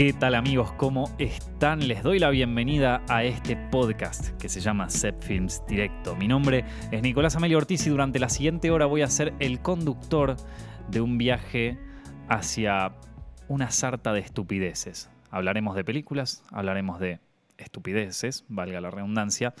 ¿Qué tal amigos? ¿Cómo están? Les doy la bienvenida a este podcast que se llama Set Films Directo. Mi nombre es Nicolás Amelio Ortiz y durante la siguiente hora voy a ser el conductor de un viaje hacia una sarta de estupideces. Hablaremos de películas, hablaremos de estupideces, valga la redundancia,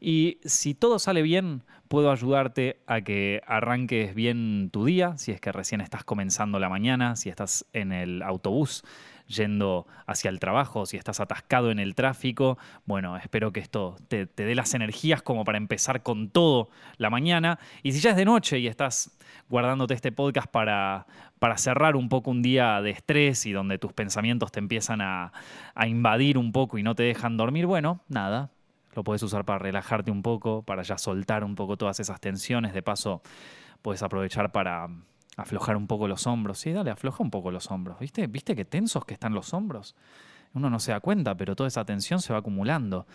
y si todo sale bien, puedo ayudarte a que arranques bien tu día, si es que recién estás comenzando la mañana, si estás en el autobús yendo hacia el trabajo, si estás atascado en el tráfico. Bueno, espero que esto te, dé las energías como para empezar con todo la mañana. Y si ya es de noche y estás guardándote este podcast para, para cerrar un poco un día de estrés y donde tus pensamientos te empiezan a, a invadir un poco y no te dejan dormir, bueno, nada, lo puedes usar para relajarte un poco, para ya soltar un poco todas esas tensiones. De paso, puedes aprovechar para aflojar un poco los hombros. Sí, dale, afloja un poco los hombros. ¿Viste? ¿Viste qué tensos que están los hombros? Uno no se da cuenta, pero toda esa tensión se va acumulando.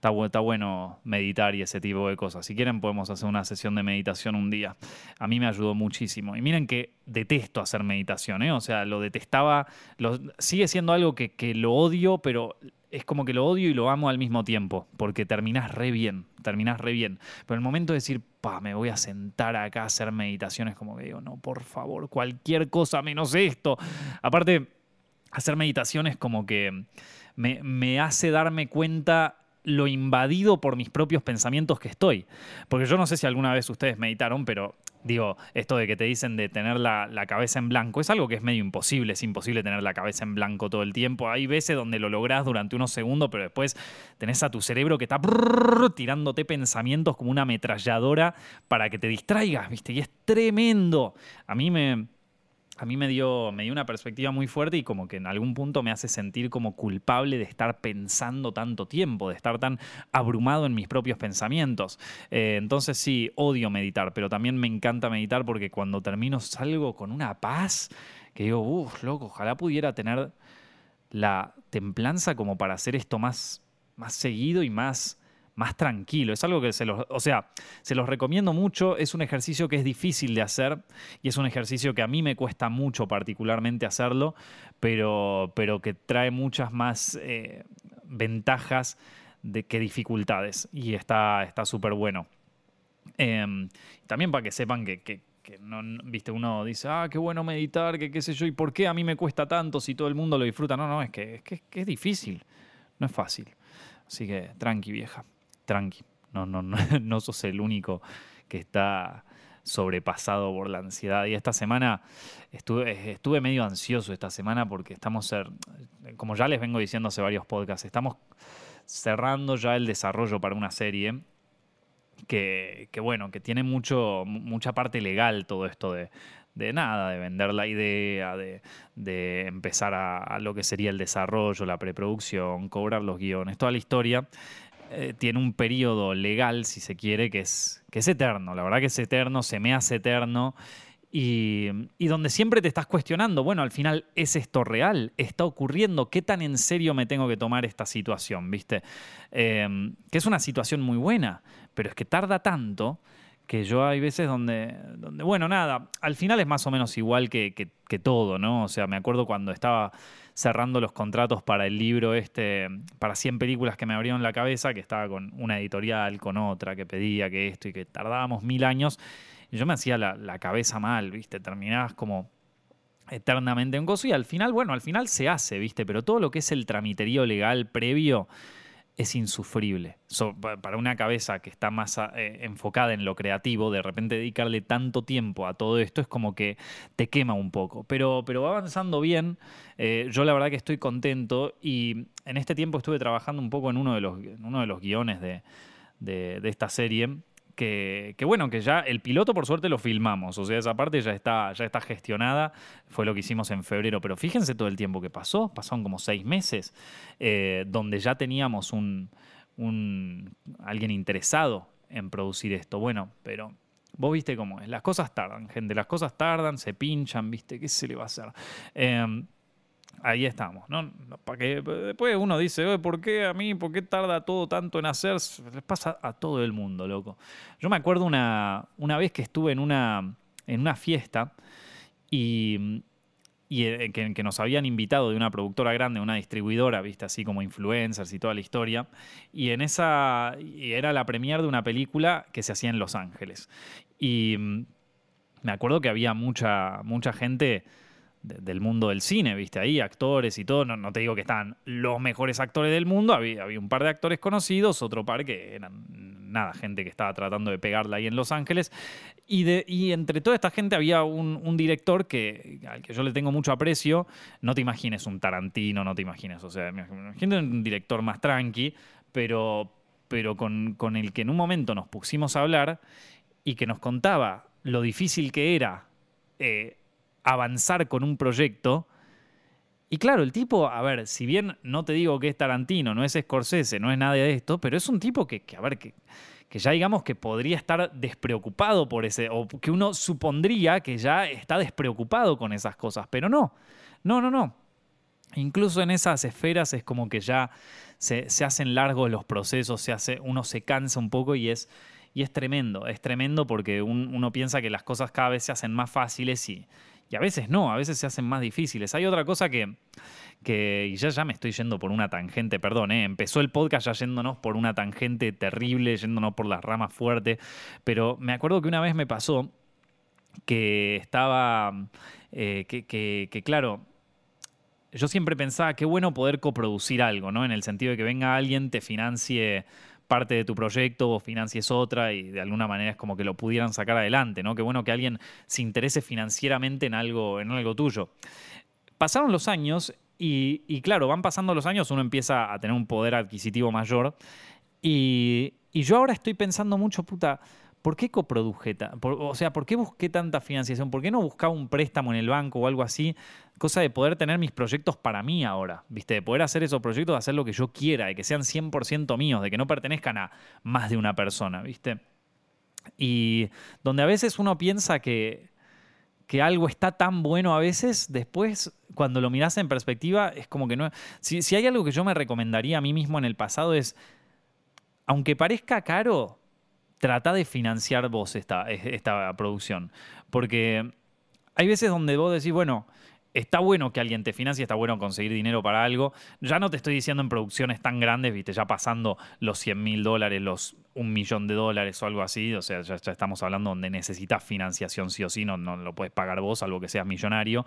Está, bueno meditar y ese tipo de cosas. Si quieren podemos hacer una sesión de meditación un día. A mí me ayudó muchísimo. Y miren que detesto hacer meditación, ¿eh? O sea, lo detestaba, lo, sigue siendo algo que lo odio, pero es como que lo odio y lo amo al mismo tiempo, porque terminás re bien, terminás re bien. Pero el momento de decir, pa, me voy a sentar acá a hacer meditaciones, como que digo, no, por favor, cualquier cosa menos esto. Aparte, hacer meditaciones como que me, me hace darme cuenta lo invadido por mis propios pensamientos que estoy. Porque yo no sé si alguna vez ustedes meditaron, pero digo, esto de que te dicen de tener la, cabeza en blanco, es algo que es medio imposible, es imposible tener la cabeza en blanco todo el tiempo. Hay veces donde lo lográs durante unos segundos, pero después tenés a tu cerebro que está tirándote pensamientos como una ametralladora para que te distraigas, ¿viste? Y es tremendo. A mí me, a mí me dio, me dio una perspectiva muy fuerte y como que en algún punto me hace sentir como culpable de estar pensando tanto tiempo, de estar tan abrumado en mis propios pensamientos. Eh, entonces sí, odio meditar, pero también me encanta meditar porque cuando termino salgo con una paz que digo, uff, loco, ojalá pudiera tener la templanza como para hacer esto más, más seguido y más más tranquilo. Es algo que se los, o sea, se los recomiendo mucho. Es un ejercicio que es difícil de hacer y es un ejercicio que a mí me cuesta mucho particularmente hacerlo, pero, pero que trae muchas más eh, ventajas de, que dificultades y está súper bueno. Em, también para que sepan que, no, viste, uno dice, ah, qué bueno meditar, que qué sé yo, y por qué a mí me cuesta tanto si todo el mundo lo disfruta. No, no, es que es, que, es difícil, no es fácil. Así que tranqui, vieja tranqui, no, no, no, no sos el único que está sobrepasado por la ansiedad. Y esta semana estuve, estuve medio ansioso esta semana porque estamos, como ya les vengo diciendo hace varios podcasts, estamos cerrando ya el desarrollo para una serie que, bueno, que tiene mucho, mucha parte legal todo esto de, de nada, de vender la idea, de, empezar a, a, lo que sería el desarrollo, la preproducción, cobrar los guiones, toda la historia. Eh, tiene un periodo legal, si se quiere, que es, que es eterno. La verdad que es eterno, se me hace eterno. Y, donde siempre te estás cuestionando, bueno, al final, ¿es esto real? ¿Está ocurriendo? ¿Qué tan en serio me tengo que tomar esta situación? ¿Viste? Em, que es una situación muy buena, pero es que tarda tanto que yo hay veces donde, donde bueno, nada, al final es más o menos igual que, que todo, ¿no? O sea, me acuerdo cuando estaba cerrando los contratos para el libro este, para 100 películas que me abrieron la cabeza, que estaba con una editorial, con otra, que pedía que esto y que tardábamos mil años. Yo me hacía la, cabeza mal, ¿viste? Terminabas como eternamente en gozo y al final, bueno, al final se hace, ¿viste? Pero todo lo que es el tramiterío legal previo es insufrible. para una cabeza que está más eh, enfocada en lo creativo, de repente dedicarle tanto tiempo a todo esto es como que te quema un poco. Pero, pero va avanzando bien. Eh, yo la verdad que estoy contento y en este tiempo estuve trabajando un poco en uno de los, uno de los guiones de, de esta serie que, bueno, que ya el piloto por suerte lo filmamos, o sea, esa parte ya está, ya está gestionada, fue lo que hicimos en febrero, pero fíjense todo el tiempo que pasó, pasaron como seis meses, eh, donde ya teníamos un, alguien interesado en producir esto. Bueno, pero vos viste cómo es, las cosas tardan, gente, las cosas tardan, se pinchan, viste, ¿qué se le va a hacer? Eh, ahí estamos, ¿no? Para que después uno dice, ¿por qué a mí? ¿Por qué tarda todo tanto en hacer? Les pasa a todo el mundo, loco. Yo me acuerdo una, una vez que estuve en una, en una fiesta y y eh, que, nos habían invitado de una productora grande, una distribuidora, viste, así como influencers y toda la historia. Y en esa y era la premier de una película que se hacía en Los Ángeles. Y mm, me acuerdo que había mucha, mucha gente del mundo del cine, viste, ahí, actores y todo. No, te digo que estaban los mejores actores del mundo, había, había, un par de actores conocidos, otro par que eran nada, gente que estaba tratando de pegarla ahí en Los Ángeles. Y, de, y entre toda esta gente había un, director que, al que yo le tengo mucho aprecio. No te imagines un Tarantino, no te imagines, o sea, imagínate un director más tranqui, pero, pero con, con el que en un momento nos pusimos a hablar y que nos contaba lo difícil que era eh, avanzar con un proyecto. Y claro, el tipo, a ver, si bien no te digo que es Tarantino, no es Scorsese, no es nada de esto, pero es un tipo que, a ver, que, que ya digamos que podría estar despreocupado por ese, o que uno supondría que ya está despreocupado con esas cosas, pero no, no, no, no. Incluso en esas esferas es como que ya se, se hacen largos los procesos, se hace, uno se cansa un poco y es, y es tremendo, es tremendo porque uno piensa que las cosas cada vez se hacen más fáciles y, y a veces no, a veces se hacen más difíciles. Hay otra cosa que, que y ya, ya me estoy yendo por una tangente, perdón, ¿eh? empezó el podcast ya yéndonos por una tangente terrible, yéndonos por las ramas fuertes, pero me acuerdo que una vez me pasó que estaba, eh, que, que, que claro, yo siempre pensaba, qué bueno poder coproducir algo, ¿no? En el sentido de que venga alguien, te financie parte de tu proyecto o financies otra y de alguna manera es como que lo pudieran sacar adelante, ¿no? Qué bueno que alguien se interese financieramente en algo, en algo tuyo. Pasaron los años y, claro, van pasando los años, uno empieza a tener un poder adquisitivo mayor y yo ahora estoy pensando mucho, puta, ¿por qué coproduje? o sea, ¿por qué busqué tanta financiación? ¿Por qué no buscaba un préstamo en el banco o algo así? Cosa de poder tener mis proyectos para mí ahora, ¿viste? De poder hacer esos proyectos, de hacer lo que yo quiera, de que sean 100% míos, de que no pertenezcan a más de una persona, ¿viste? Y donde a veces uno piensa que, que algo está tan bueno a veces, después cuando lo miras en perspectiva es como que no... Si, si hay algo que yo me recomendaría a mí mismo en el pasado es, aunque parezca caro, trata de financiar vos esta, esta producción. Porque hay veces donde vos decís, bueno, está bueno que alguien te financie, está bueno conseguir dinero para algo. Ya no te estoy diciendo en producciones tan grandes, viste, ya pasando los 100 mil dólares, los un millón de dólares o algo así. O sea, ya, estamos hablando donde necesitas financiación sí o sí, no, no lo puedes pagar vos, algo que seas millonario.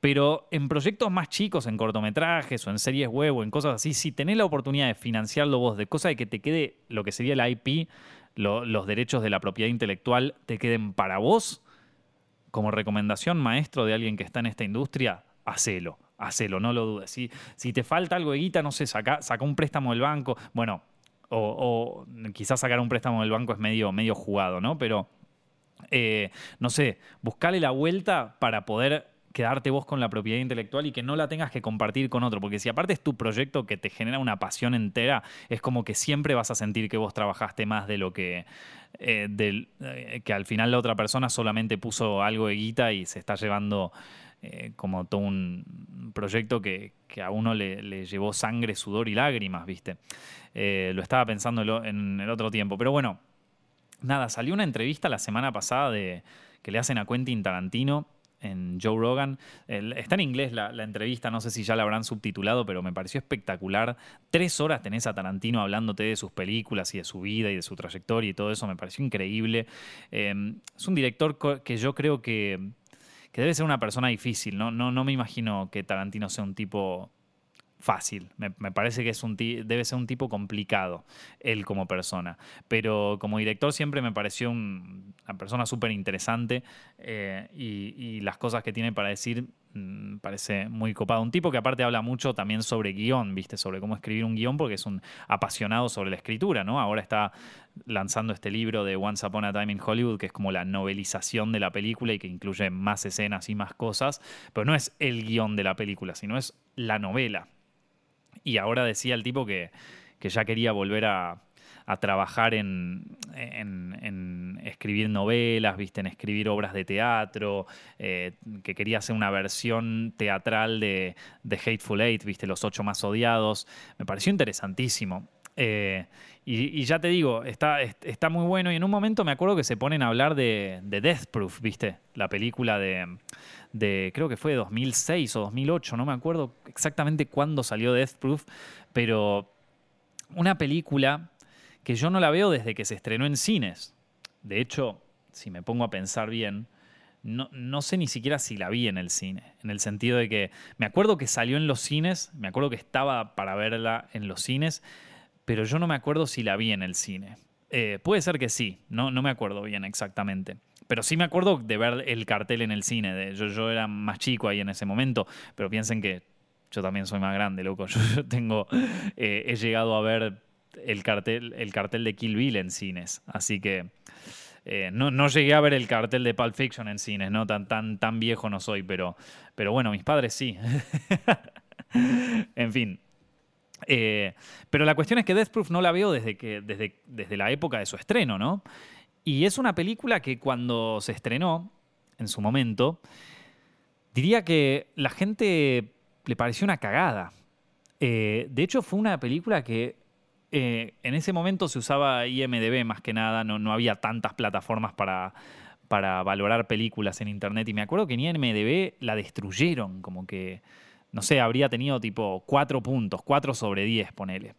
Pero en proyectos más chicos, en cortometrajes o en series web o en cosas así, si tenés la oportunidad de financiarlo vos, de cosa de que te quede lo que sería la IP, los derechos de la propiedad intelectual te queden para vos, como recomendación maestro de alguien que está en esta industria, hacelo, hacelo, no lo dudes. Si, si te falta algo de guita, no sé, saca, saca un préstamo del banco, bueno, o, quizás sacar un préstamo del banco es medio, medio jugado, ¿no? Pero, eh, no sé, buscale la vuelta para poder quedarte vos con la propiedad intelectual y que no la tengas que compartir con otro. Porque si aparte es tu proyecto que te genera una pasión entera, es como que siempre vas a sentir que vos trabajaste más de lo que. Eh, eh, que al final la otra persona solamente puso algo de guita y se está llevando. Eh, como todo un proyecto que, a uno le, llevó sangre, sudor y lágrimas, ¿viste? lo estaba pensando en el otro tiempo. Pero bueno, nada, salió una entrevista la semana pasada de, que le hacen a Quentin Tarantino en Joe Rogan. está en inglés la, entrevista, no sé si ya la habrán subtitulado, pero me pareció espectacular. Tres horas tenés a Tarantino hablándote de sus películas y de su vida y de su trayectoria y todo eso, me pareció increíble. Em, es un director que yo creo que, que debe ser una persona difícil, ¿no? No, no me imagino que Tarantino sea un tipo fácil. Me, parece que es un debe ser un tipo complicado, él como persona. Pero como director siempre me pareció una persona súper interesante eh, y, las cosas que tiene para decir mm, parece muy copado. Un tipo que aparte habla mucho también sobre guion, ¿viste? Sobre cómo escribir un guion porque es un apasionado sobre la escritura, ¿no? Ahora está lanzando este libro de Once Upon a Time in Hollywood, que es como la novelización de la película y que incluye más escenas y más cosas, pero no es el guion de la película, sino es la novela. Y ahora decía el tipo que, ya quería volver a, trabajar en, escribir novelas, ¿viste? en escribir obras de teatro, eh, que quería hacer una versión teatral de, de, Hateful Eight, ¿viste? los ocho más odiados. Me pareció interesantísimo. Eh, y, ya te digo, está, está muy bueno. Y en un momento me acuerdo que se ponen a hablar de, Death Proof, ¿viste? La película de, de, creo que fue de 2006 o 2008, no me acuerdo exactamente cuándo salió Death Proof, pero una película que yo no la veo desde que se estrenó en cines. De hecho, si me pongo a pensar bien, no, no, sé ni siquiera si la vi en el cine, en el sentido de que me acuerdo que salió en los cines, me acuerdo que estaba para verla en los cines, pero yo no me acuerdo si la vi en el cine. Eh, puede ser que sí, no, no me acuerdo bien exactamente. Pero sí me acuerdo de ver el cartel en el cine. De, yo, yo era más chico ahí en ese momento, pero piensen que yo también soy más grande, loco. Yo, tengo, eh, he llegado a ver el cartel, el cartel de Kill Bill en cines. Así que eh, no, no, llegué a ver el cartel de Pulp Fiction en cines, ¿no? Tan, tan, tan viejo no soy, pero, pero bueno, mis padres sí. en fin, eh, pero la cuestión es que Death Proof no la veo desde, que, desde, la época de su estreno, ¿no? Y es una película que cuando se estrenó, en su momento, diría que la gente le pareció una cagada. Eh, de hecho, fue una película que eh, en ese momento se usaba IMDB más que nada, no, había tantas plataformas para, para valorar películas en Internet. Y me acuerdo que en IMDB la destruyeron, como que no sé, habría tenido tipo 4 puntos, 4 sobre 10, ponele.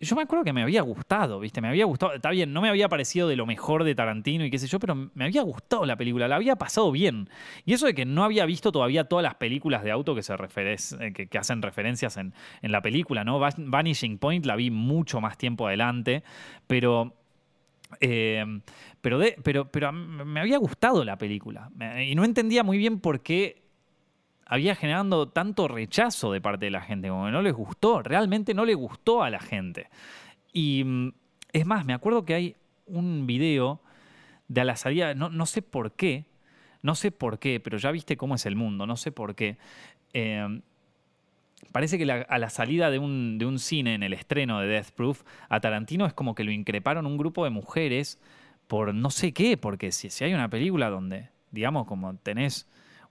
Yo me acuerdo que me había gustado, ¿viste? Me había gustado, está bien, no me había parecido de lo mejor de Tarantino y qué sé yo, pero me había gustado la película, la había pasado bien. Y eso de que no había visto todavía todas las películas de auto que, se eh, que, hacen referencias en, en la película, ¿no? Vanishing Point la vi mucho más tiempo adelante, pero eh, pero, pero, pero me había gustado la película y no entendía muy bien por qué había generando tanto rechazo de parte de la gente, como que no les gustó, realmente no le gustó a la gente. Y mm, es más, me acuerdo que hay un video de a la salida, no, no sé por qué, no sé por qué, pero ya viste cómo es el mundo, no sé por qué. Em, parece que a la salida de un, de un, cine en el estreno de Death Proof, a Tarantino es como que lo increparon un grupo de mujeres por no sé qué, porque si, si hay una película donde, digamos, como tenés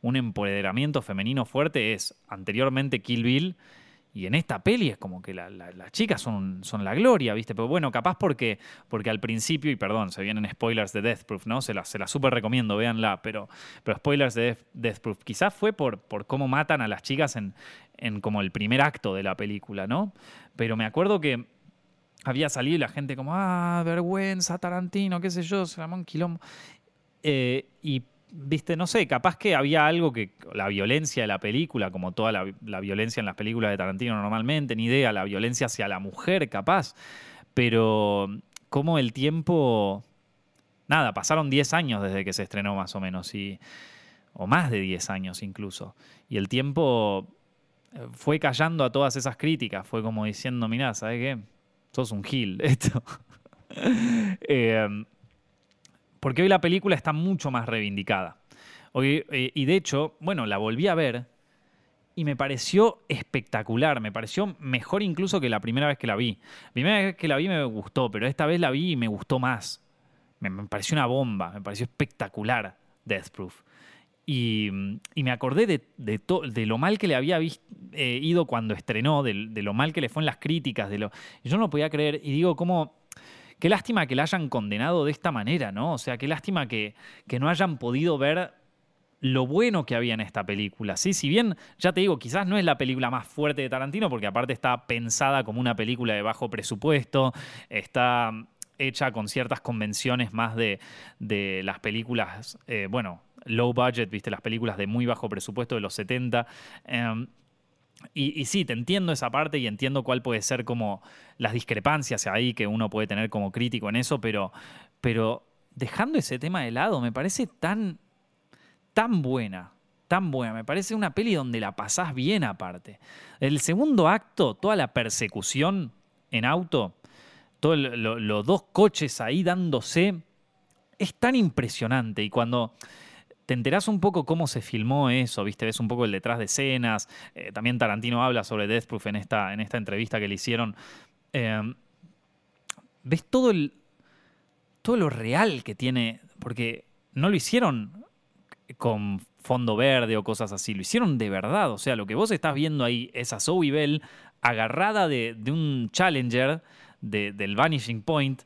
un empoderamiento femenino fuerte es anteriormente Kill Bill. Y en esta peli es como que las chicas son, son la gloria, ¿viste? Pero bueno, capaz porque, porque al principio, y perdón, se vienen spoilers de Death Proof, ¿no? Se la, se la súper recomiendo, véanla, pero, pero spoilers de Death, Proof. Quizás fue por, por cómo matan a las chicas en, en como el primer acto de la película, ¿no? Pero me acuerdo que había salido y la gente como, ah, vergüenza, Tarantino, qué sé yo, Ramón Quilombo. Eh, y viste, no sé, capaz que había algo que la violencia de la película, como toda la, violencia en las películas de Tarantino normalmente, ni idea, la violencia hacia la mujer, capaz, pero como el tiempo, nada, pasaron 10 años desde que se estrenó más o menos, y, o más de 10 años incluso, y el tiempo eh, fue callando a todas esas críticas, fue como diciendo, mirá, ¿sabes qué? Sos un gil, esto. eh, porque hoy la película está mucho más reivindicada. Hoy, eh, y de hecho, bueno, la volví a ver y me pareció espectacular, me pareció mejor incluso que la primera vez que la vi. La primera vez que la vi me gustó, pero esta vez la vi y me gustó más. Me, pareció una bomba, me pareció espectacular Death Proof. Y, me acordé de, lo mal que le había eh, ido cuando estrenó, de, lo mal que le fue en las críticas. De lo, yo no lo podía creer y digo, ¿cómo, Qué lástima que la hayan condenado de esta manera, ¿no? O sea, qué lástima que, que no hayan podido ver lo bueno que había en esta película. ¿sí? Si bien, ya te digo, quizás no es la película más fuerte de Tarantino, porque aparte está pensada como una película de bajo presupuesto, está hecha con ciertas convenciones más de, de las películas, eh, bueno, low budget, viste, las películas de muy bajo presupuesto de los 70. Y, sí, te entiendo esa parte y entiendo cuál puede ser como las discrepancias ahí que uno puede tener como crítico en eso, pero, pero dejando ese tema de lado, me parece tan, tan buena, tan buena. Me parece una peli donde la pasás bien aparte. El segundo acto, toda la persecución en auto, todos los dos coches ahí dándose, es tan impresionante. Y cuando te enterás un poco cómo se filmó eso, ¿viste? Ves un poco el detrás de escenas. Eh, también Tarantino habla sobre Death Proof en esta, en esta entrevista que le hicieron. Em, ves todo el. todo lo real que tiene. Porque no lo hicieron con fondo verde o cosas así. Lo hicieron de verdad. O sea, lo que vos estás viendo ahí es a Zoe Bell agarrada de, de un Challenger del Vanishing Point,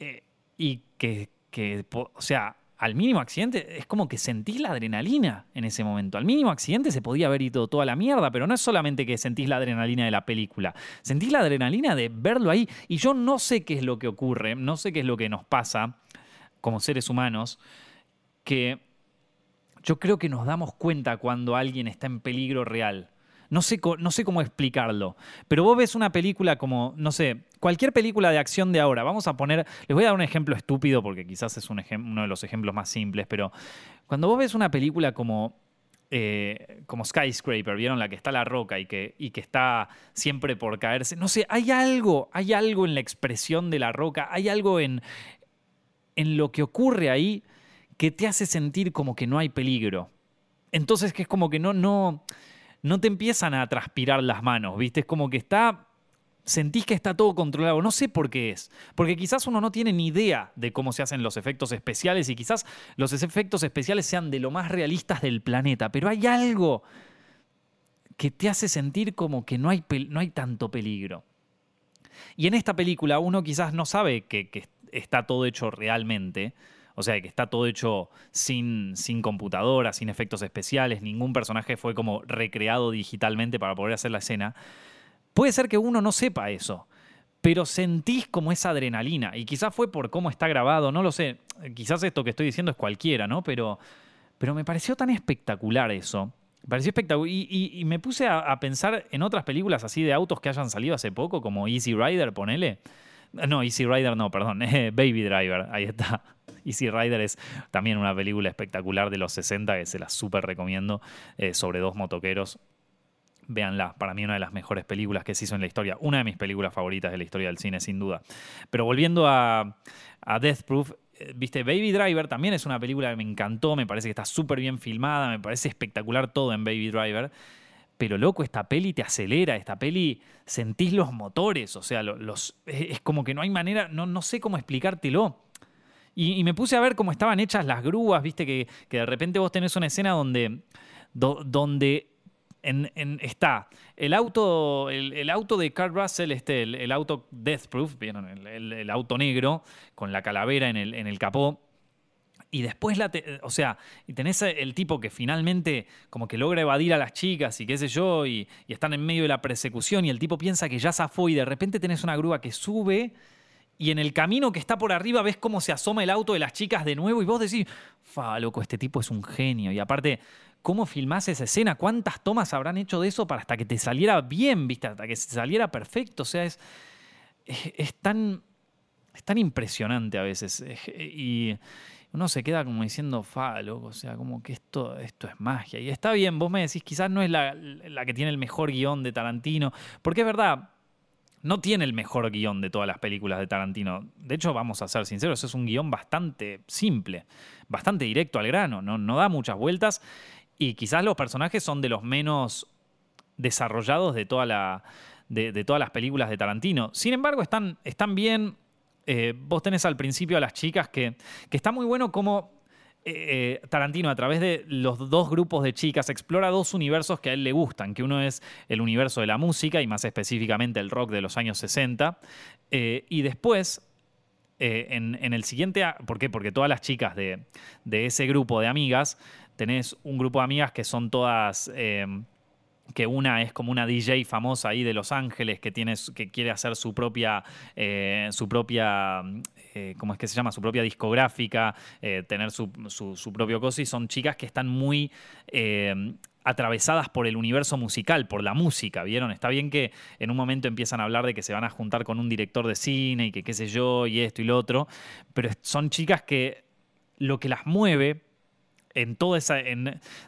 eh, y que, que, o sea, al mínimo accidente es como que sentís la adrenalina en ese momento. Al mínimo accidente se podía haber ido toda la mierda, pero no es solamente que sentís la adrenalina de la película, sentís la adrenalina de verlo ahí y yo no sé qué es lo que ocurre, no sé qué es lo que nos pasa como seres humanos, que yo creo que nos damos cuenta cuando alguien está en peligro real. No sé, no sé cómo explicarlo. Pero vos ves una película como, no sé, cualquier película de acción de ahora. Vamos a poner, les voy a dar un ejemplo estúpido porque quizás es un uno de los ejemplos más simples, pero cuando vos ves una película como eh, como Skyscraper, ¿vieron? La que está la roca y que, y que está siempre por caerse. No sé, hay algo, hay algo en la expresión de la roca, hay algo en, en lo que ocurre ahí que te hace sentir como que no hay peligro. Entonces que es como que no, no, no te empiezan a transpirar las manos, ¿viste? Es como que está sentís que está todo controlado. No sé por qué es. Porque quizás uno no tiene ni idea de cómo se hacen los efectos especiales y quizás los efectos especiales sean de lo más realistas del planeta. Pero hay algo que te hace sentir como que no hay, no hay tanto peligro. Y en esta película uno quizás no sabe que, que está todo hecho realmente. O sea, que está todo hecho sin, sin computadora, sin efectos especiales, ningún personaje fue como recreado digitalmente para poder hacer la escena. Puede ser que uno no sepa eso, pero sentís como esa adrenalina. Y quizás fue por cómo está grabado, no lo sé. Quizás esto que estoy diciendo es cualquiera, ¿no? Pero, pero me pareció tan espectacular eso. Me pareció espectacular. Y, me puse a, pensar en otras películas así de autos que hayan salido hace poco, como Easy Rider, ponele. No, Easy Rider no, perdón. Baby Driver, ahí está. Easy Rider es también una película espectacular de los 60 que se la súper recomiendo eh, sobre dos motoqueros véanla. Para mí una de las mejores películas que se hizo en la historia. Una de mis películas favoritas de la historia del cine, sin duda. Pero volviendo a, Death Proof, eh, viste, Baby Driver también es una película que me encantó, me parece que está súper bien filmada, me parece espectacular todo en Baby Driver. Pero loco, esta peli te acelera, esta peli sentís los motores, o sea, los, es como que no hay manera, no, no sé cómo explicártelo. Y, me puse a ver cómo estaban hechas las grúas, viste, que, de repente vos tenés una escena donde, donde está el auto, el, auto de Kurt Russell, este, el, auto Death Proof, ¿vieron? El, auto negro con la calavera en el, en capó. Y después, la o sea, y tenés el tipo que finalmente como que logra evadir a las chicas y qué sé yo, y, y están en medio de la persecución y el tipo piensa que ya zafó y de repente tenés una grúa que sube y en el camino que está por arriba ves cómo se asoma el auto de las chicas de nuevo y vos decís, fa, loco, este tipo es un genio. Y aparte, ¿cómo filmás esa escena? ¿Cuántas tomas habrán hecho de eso para hasta que te saliera bien, viste? Hasta que saliera perfecto. O sea, es, es, tan, es tan impresionante a veces. Y uno se queda como diciendo, fa, loco, o sea, como que esto, esto es magia. Y está bien, vos me decís, quizás no es la, la que tiene el mejor guion de Tarantino, porque es verdad, no tiene el mejor guion de todas las películas de Tarantino. De hecho, vamos a ser sinceros, es un guion bastante simple, bastante directo al grano, no, no da muchas vueltas y quizás los personajes son de los menos desarrollados de, de, todas las películas de Tarantino. Sin embargo, están, están bien. Eh, vos tenés al principio a las chicas que, que está muy bueno como eh, Tarantino, a través de los dos grupos de chicas, explora dos universos que a él le gustan, que uno es el universo de la música y más específicamente el rock de los años 60, eh, y después... Eh, en, el siguiente, ¿por qué? Porque todas las chicas de, ese grupo de amigas, tenés un grupo de amigas que son todas que una es como una DJ famosa ahí de Los Ángeles que, tiene, que quiere hacer su propia, eh, su propia eh, ¿cómo es que se llama? Su propia discográfica, eh, tener su, propio coso y son chicas que están muy atravesadas por el universo musical, por la música, ¿vieron? Está bien que en un momento empiezan a hablar de que se van a juntar con un director de cine y que qué sé yo, y esto y lo otro, pero son chicas que lo que las mueve en toda esa.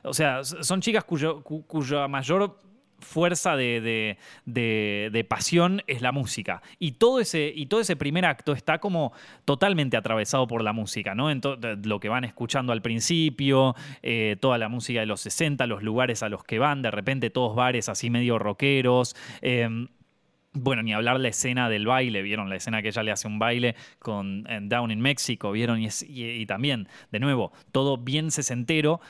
o sea, son chicas cuyo, cuya mayor fuerza de, pasión es la música. Y todo, ese, y todo ese primer acto está como totalmente atravesado por la música, ¿no? En lo que van escuchando al principio, eh, toda la música de los 60, los lugares a los que van, de repente todos bares así medio rockeros. Em, bueno, ni hablar la escena del baile, ¿vieron? La escena que ella le hace un baile con Down in México, ¿vieron? Y, también, de nuevo, todo bien sesentero.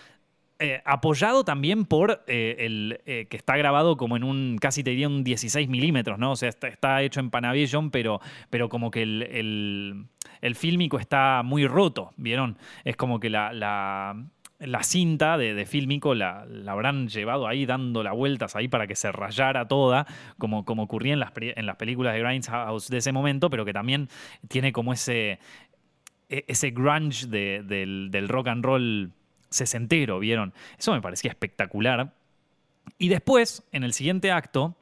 eh, apoyado también por eh, el que está grabado como en un, casi te diría un 16 milímetros, ¿no? O sea, está, hecho en Panavision, pero, pero como que el, el, fílmico está muy roto, ¿vieron? Es como que la, cinta de, de fílmico la, la, habrán llevado ahí dando las vueltas ahí para que se rayara toda, como, como ocurría en las, en las películas de Grindhouse de ese momento, pero que también tiene como ese, e, ese grunge del, del rock and roll sesentero, ¿vieron? Eso me parecía espectacular. Y después, en el siguiente acto,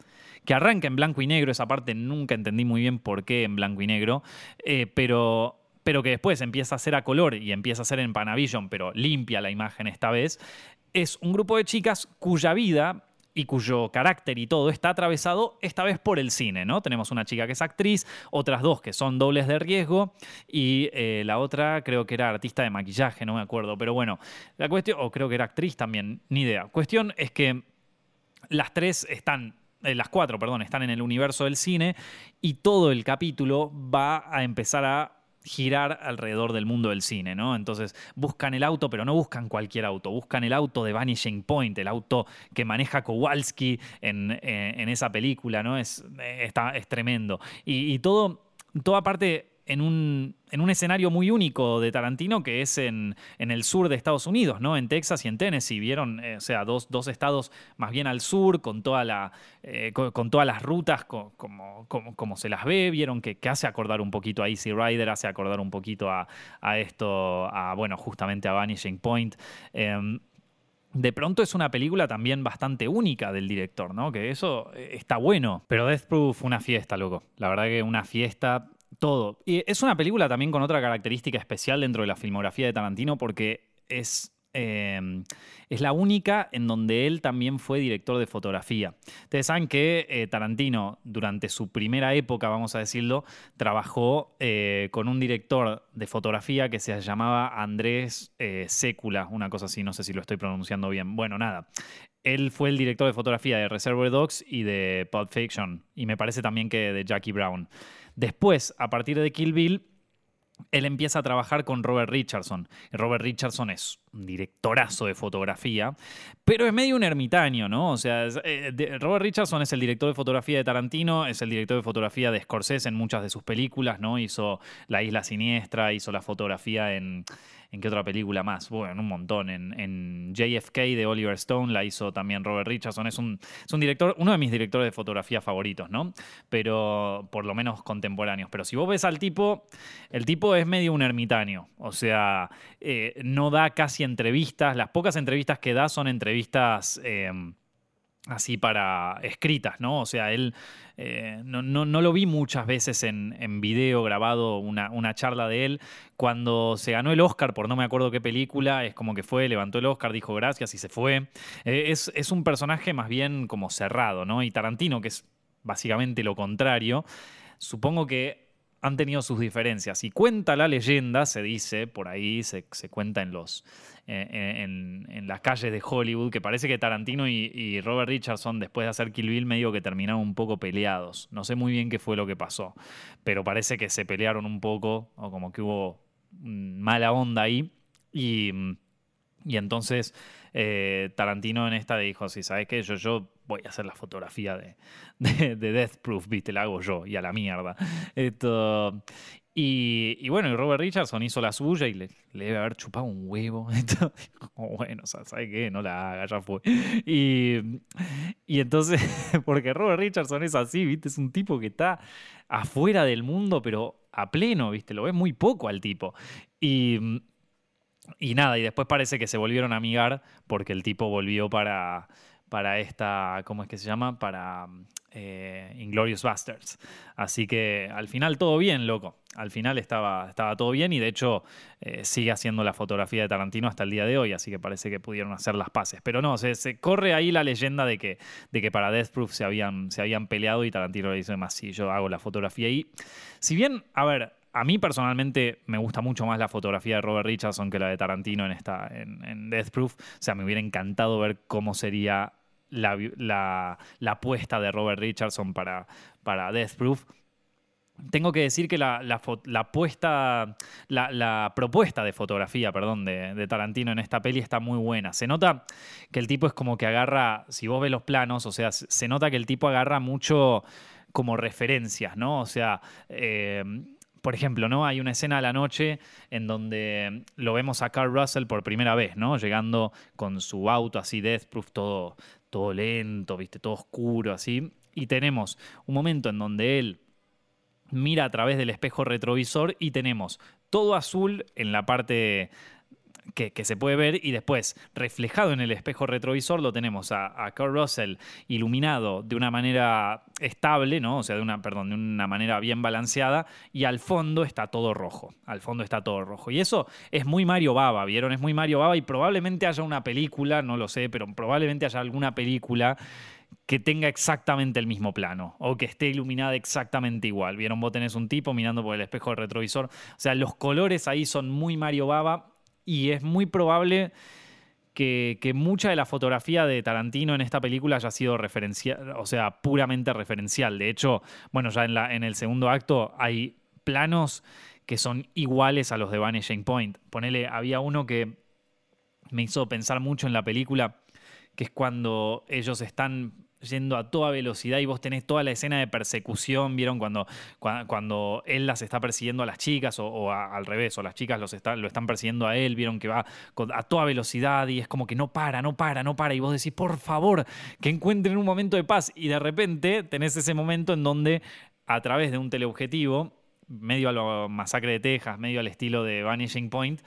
que arranca en blanco y negro, esa parte nunca entendí muy bien por qué en blanco y negro, eh, pero, pero que después empieza a ser a color y empieza a ser en Panavision, pero limpia la imagen esta vez, es un grupo de chicas cuya vida y cuyo carácter y todo está atravesado esta vez por el cine, ¿no? Tenemos una chica que es actriz, otras dos que son dobles de riesgo y eh, la otra creo que era artista de maquillaje, no me acuerdo, pero bueno, la cuestión, o creo que era actriz también, ni idea. Cuestión es que las tres están eh, las cuatro, perdón, están en el universo del cine y todo el capítulo va a empezar a girar alrededor del mundo del cine, ¿no? Entonces buscan el auto, pero no buscan cualquier auto, buscan el auto de Vanishing Point, el auto que maneja Kowalski en, eh, esa película, ¿no? Es, eh, está, es tremendo. Y, y todo, toda parte en un, en un escenario muy único de Tarantino que es en, en, el sur de Estados Unidos, ¿no? En Texas y en Tennessee. Vieron, eh, o sea, dos, dos, estados más bien al sur, con, toda la, eh, con, todas las rutas como, como, como, se las ve. Vieron que, que, hace acordar un poquito a Easy Rider, hace acordar un poquito a, a esto, a, bueno, justamente a Vanishing Point. Em, de pronto es una película también bastante única del director, ¿no? Que eso eh, está bueno. Pero Death Proof, una fiesta, loco. La verdad que una fiesta todo. Y es una película también con otra característica especial dentro de la filmografía de Tarantino porque es em, es la única en donde él también fue director de fotografía. Ustedes saben que eh, Tarantino, durante su primera época, vamos a decirlo, trabajó eh, con un director de fotografía que se llamaba Andrés eh, Sécula, una cosa así, no sé si lo estoy pronunciando bien. Bueno, nada. Él fue el director de fotografía de Reservoir Dogs y de Pulp Fiction, y me parece también que de Jackie Brown. Después, a partir de Kill Bill, él empieza a trabajar con Robert Richardson. Robert Richardson es un directorazo de fotografía, pero es medio un ermitaño, ¿no? O sea, eh, Robert Richardson es el director de fotografía de Tarantino, es el director de fotografía de Scorsese en muchas de sus películas, ¿no? Hizo La Isla Siniestra, hizo la fotografía en ¿En qué otra película más? Bueno, un montón. En, JFK de Oliver Stone la hizo también Robert Richardson. Es un, director, uno de mis directores de fotografía favoritos, ¿no? Pero por lo menos contemporáneos. Pero si vos ves al tipo, el tipo es medio un ermitaño. O sea, eh, no da casi entrevistas. Las pocas entrevistas que da son entrevistas. Eh, así para escritas, ¿no? O sea, él eh, no, lo vi muchas veces en, en video grabado una, una, charla de él. Cuando se ganó el Oscar por no me acuerdo qué película, es como que fue, levantó el Oscar, dijo gracias y se fue. Eh, es, es un personaje más bien como cerrado, ¿no? Y Tarantino, que es básicamente lo contrario, supongo que han tenido sus diferencias. Y cuenta la leyenda, se dice, por ahí se, cuenta en, los, eh, eh, en, las calles de Hollywood, que parece que Tarantino y, Robert Richardson, después de hacer Kill Bill, medio que terminaron un poco peleados. No sé muy bien qué fue lo que pasó, pero parece que se pelearon un poco, o como que hubo mala onda ahí. Y, y entonces eh, Tarantino en esta dijo, si sabes qué, yo, yo voy a hacer la fotografía de, de, Death Proof, viste, la hago yo y a la mierda. Esto, y, bueno, y Robert Richardson hizo la suya y le, debe haber chupado un huevo. Esto, bueno, o sea, ¿sabes qué? No la haga, ya fue. Y, y entonces, porque Robert Richardson es así, viste, es un tipo que está afuera del mundo, pero a pleno, viste, lo ves muy poco al tipo. Y y nada, y después parece que se volvieron a amigar porque el tipo volvió para, para esta, ¿cómo es que se llama? Para eh, Inglorious Bastards. Así que al final todo bien, loco. Al final estaba, estaba todo bien y de hecho eh, sigue haciendo la fotografía de Tarantino hasta el día de hoy, así que parece que pudieron hacer las paces. Pero no, se, se corre ahí la leyenda de que, de que para Death Proof se habían, se habían peleado y Tarantino le dice más, sí, yo hago la fotografía. Y si bien, a ver, a mí personalmente me gusta mucho más la fotografía de Robert Richardson que la de Tarantino en, esta, en, Death Proof. O sea, me hubiera encantado ver cómo sería la, la, apuesta de Robert Richardson para, para Death Proof. tengo que decir que la, la, puesta, la, propuesta de fotografía, perdón, de, Tarantino en esta peli está muy buena. Se nota que el tipo es como que agarra, si vos ves los planos, o sea, se nota que el tipo agarra mucho como referencias, ¿no? O sea, eh, por ejemplo, ¿no? Hay una escena a la noche en donde lo vemos a Carl Russell por primera vez, ¿no? Llegando con su auto así, Deathproof, todo, todo lento, ¿viste? Todo oscuro, así. Y tenemos un momento en donde él mira a través del espejo retrovisor y tenemos todo azul en la parte que, se puede ver y después reflejado en el espejo retrovisor lo tenemos a, a Kurt Russell iluminado de una manera estable, ¿no? O sea, de una, perdón, de una manera bien balanceada y al fondo está todo rojo. Al fondo está todo rojo. Y eso es muy Mario Baba, ¿vieron? Es muy Mario Baba y probablemente haya una película, no lo sé, pero probablemente haya alguna película que tenga exactamente el mismo plano o que esté iluminada exactamente igual. Vieron, vos tenés un tipo mirando por el espejo retrovisor. O sea, los colores ahí son muy Mario Baba y es muy probable que, mucha de la fotografía de Tarantino en esta película haya sido referencial, o sea, puramente referencial. De hecho, bueno, ya en, en el segundo acto hay planos que son iguales a los de Vanishing Point. Ponele, había uno que me hizo pensar mucho en la película, que es cuando ellos están yendo a toda velocidad y vos tenés toda la escena de persecución, ¿vieron? Cuando, cuando, él las está persiguiendo a las chicas o, al revés, o las chicas los lo están persiguiendo a él, ¿vieron? Que va a toda velocidad y es como que no para, no para, no para y vos decís, por favor, que encuentren un momento de paz y de repente tenés ese momento en donde a través de un teleobjetivo, medio a lo masacre de Texas, medio al estilo de Vanishing Point,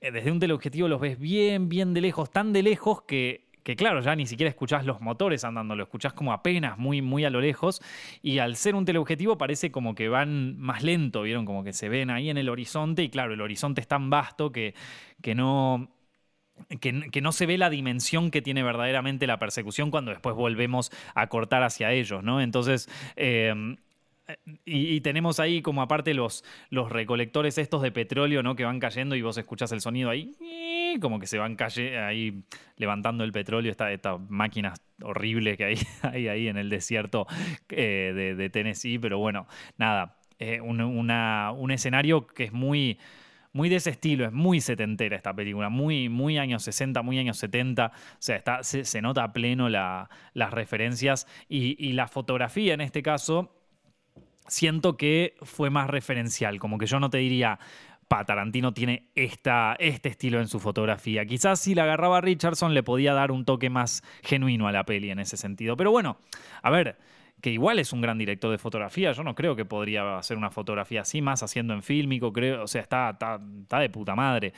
eh, desde un teleobjetivo los ves bien, bien de lejos, tan de lejos que que claro, ya ni siquiera escuchás los motores andando, lo escuchás como apenas, muy, muy a lo lejos, y al ser un teleobjetivo parece como que van más lento, vieron como que se ven ahí en el horizonte, y claro, el horizonte es tan vasto que, que no... Que, no se ve la dimensión que tiene verdaderamente la persecución cuando después volvemos a cortar hacia ellos, ¿no? Entonces, eh, y, tenemos ahí como aparte los, los recolectores estos de petróleo, ¿no? Que van cayendo y vos escuchás el sonido ahí, como que se van calle, ahí levantando el petróleo, estas esta máquinas horribles que hay, hay, ahí en el desierto eh, de, Tennessee, pero bueno, nada, eh, un, escenario que es muy muy de ese estilo, es muy setentera esta película, muy, muy años 60, muy años 70, o sea, está, se, nota a pleno las referencias y, la fotografía en este caso siento que fue más referencial, como que yo no te diría, Tarantino tiene esta, este estilo en su fotografía. Quizás si la agarraba Richardson le podía dar un toque más genuino a la peli en ese sentido. Pero bueno, a ver, que igual es un gran director de fotografía. Yo no creo que podría hacer una fotografía así, más haciendo en fílmico, creo. O sea, está, está, de puta madre.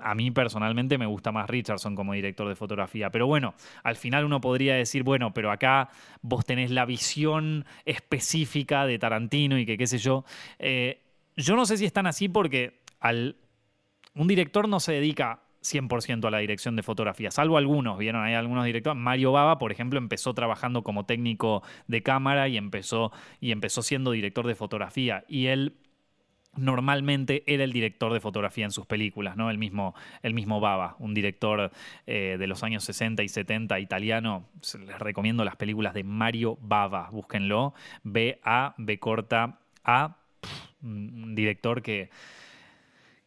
A mí personalmente me gusta más Richardson como director de fotografía. Pero bueno, al final uno podría decir, bueno, pero acá vos tenés la visión específica de Tarantino y que qué sé yo. Eh, yo no sé si están así porque un director no se dedica 100% a la dirección de fotografía, salvo algunos, vieron, hay algunos directores. Mario Baba, por ejemplo, empezó trabajando como técnico de cámara y empezó, y empezó siendo director de fotografía. Y él normalmente era el director de fotografía en sus películas, ¿no? El mismo, el mismo Baba, un director eh, de los años 60 y 70 italiano. Les recomiendo las películas de Mario Bava, búsquenlo. B-A, B corta A, un director que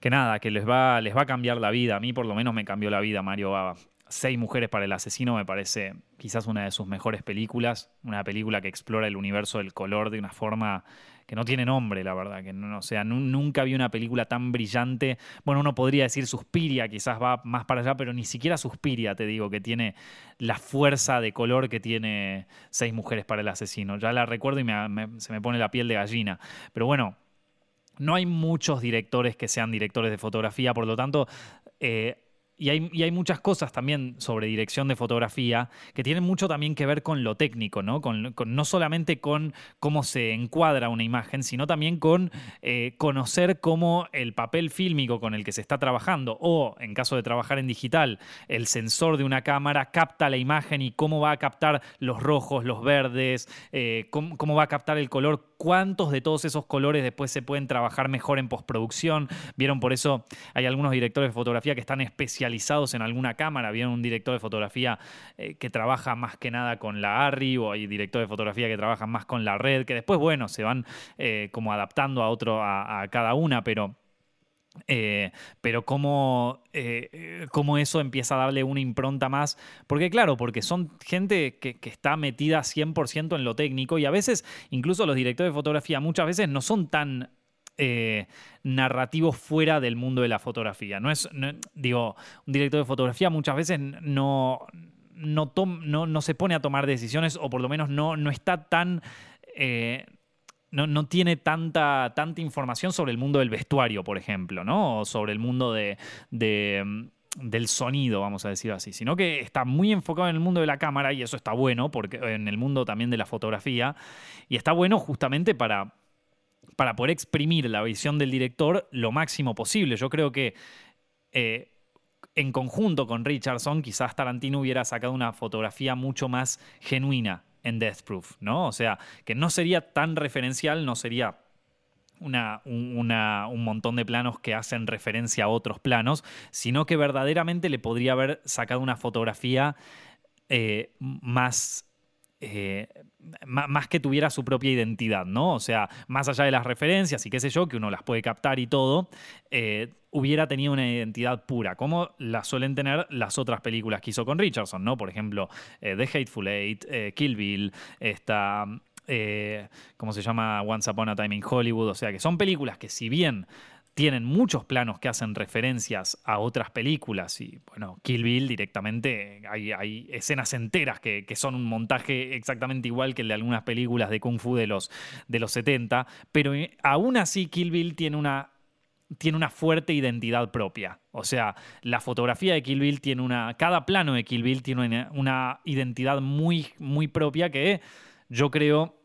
que nada, que les va, les va a cambiar la vida. A mí por lo menos me cambió la vida Mario Baba. Seis mujeres para el asesino me parece quizás una de sus mejores películas, una película que explora el universo del color de una forma que no tiene nombre, la verdad, que no, o sea, nunca vi una película tan brillante. Bueno, uno podría decir Suspiria, quizás va más para allá, pero ni siquiera Suspiria, te digo, que tiene la fuerza de color que tiene Seis mujeres para el asesino. Ya la recuerdo y se me pone la piel de gallina. Pero bueno, no hay muchos directores que sean directores de fotografía, por lo tanto, eh, y hay, muchas cosas también sobre dirección de fotografía que tienen mucho también que ver con lo técnico, ¿no? Con, no solamente con cómo se encuadra una imagen, sino también con eh, conocer cómo el papel fílmico con el que se está trabajando, o en caso de trabajar en digital, el sensor de una cámara capta la imagen y cómo va a captar los rojos, los verdes, eh, cómo, va a captar el color, cuántos de todos esos colores después se pueden trabajar mejor en postproducción. Vieron, por eso hay algunos directores de fotografía que están especializados en alguna cámara. Vieron un director de fotografía eh, que trabaja más que nada con la ARRI o hay directores de fotografía que trabajan más con la red, que después, bueno, se van eh, como adaptando a otro, a, cada una, pero... pero cómo, cómo, eso empieza a darle una impronta más. Porque claro, porque son gente que, que está metida 100% en lo técnico y a veces, incluso los directores de fotografía, muchas veces no son tan eh, narrativo fuera del mundo de la fotografía. No es, digo, un director de fotografía muchas veces no, no, no, se pone a tomar decisiones o por lo menos no, no está tan... Eh, no, tiene tanta, tanta información sobre el mundo del vestuario, por ejemplo, ¿no? O sobre el mundo de, del sonido, vamos a decir así, sino que está muy enfocado en el mundo de la cámara y eso está bueno, porque en el mundo también de la fotografía, y está bueno justamente para, para poder exprimir la visión del director lo máximo posible. Yo creo que eh, en conjunto con Richardson, quizás Tarantino hubiera sacado una fotografía mucho más genuina en Death Proof, ¿no? O sea, que no sería tan referencial, no sería una, un montón de planos que hacen referencia a otros planos, sino que verdaderamente le podría haber sacado una fotografía eh, más eh, más que tuviera su propia identidad, ¿no? O sea, más allá de las referencias y qué sé yo, que uno las puede captar y todo, eh, hubiera tenido una identidad pura, como la suelen tener las otras películas que hizo con Richardson, ¿no? Por ejemplo, eh, The Hateful Eight, Kill Bill, esta... ¿Cómo se llama? Once Upon a Time in Hollywood. O sea, que son películas que si bien tienen muchos planos que hacen referencias a otras películas y bueno, Kill Bill directamente hay, escenas enteras que, son un montaje exactamente igual que el de algunas películas de Kung Fu de los, de los 70, pero eh, aún así Kill Bill tiene una, tiene una fuerte identidad propia. O sea, la fotografía de Kill Bill tiene una, cada plano de Kill Bill tiene una, una identidad muy, muy propia que yo creo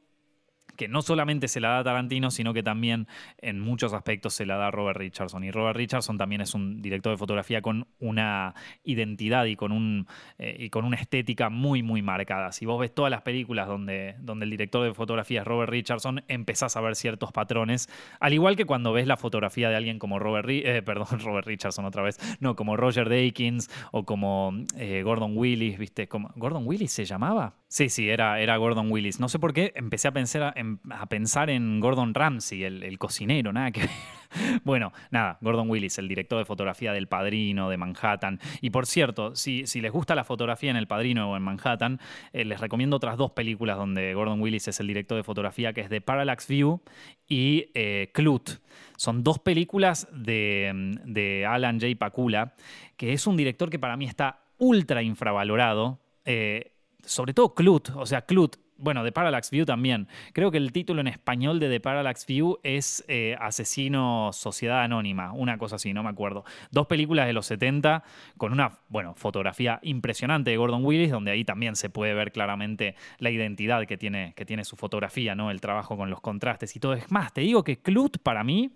que no solamente se la da Tarantino, sino que también en muchos aspectos se la da Robert Richardson. Y Robert Richardson también es un director de fotografía con una identidad y con, un, eh, y con una estética muy, muy marcada. Si vos ves todas las películas donde, donde el director de fotografía es Robert Richardson, empezás a ver ciertos patrones, al igual que cuando ves la fotografía de alguien como Robert, eh, perdón, Robert Richardson otra vez, no, como Roger Dakins o como eh, Gordon Willis, ¿viste? Como, ¿Gordon Willis se llamaba? Sí, sí, era, era Gordon Willis. No sé por qué empecé a pensar en, a pensar en Gordon Ramsay, el, cocinero, nada que Bueno, nada, Gordon Willis, el director de fotografía del Padrino, de Manhattan. Y por cierto, si, si les gusta la fotografía en El Padrino o en Manhattan, eh, les recomiendo otras dos películas donde Gordon Willis es el director de fotografía, que es The Parallax View y eh, Clute. Son dos películas de, de Alan J. Pakula, que es un director que para mí está ultra infravalorado. Eh, sobre todo Clut, o sea, Clut, bueno, The Parallax View también. Creo que el título en español de The Parallax View es eh, Asesino Sociedad Anónima, una cosa así, no me acuerdo. Dos películas de los 70 con una, bueno, fotografía impresionante de Gordon Willis, donde ahí también se puede ver claramente la identidad que tiene, que tiene su fotografía, ¿no? El trabajo con los contrastes y todo. Es más, te digo que Clut para mí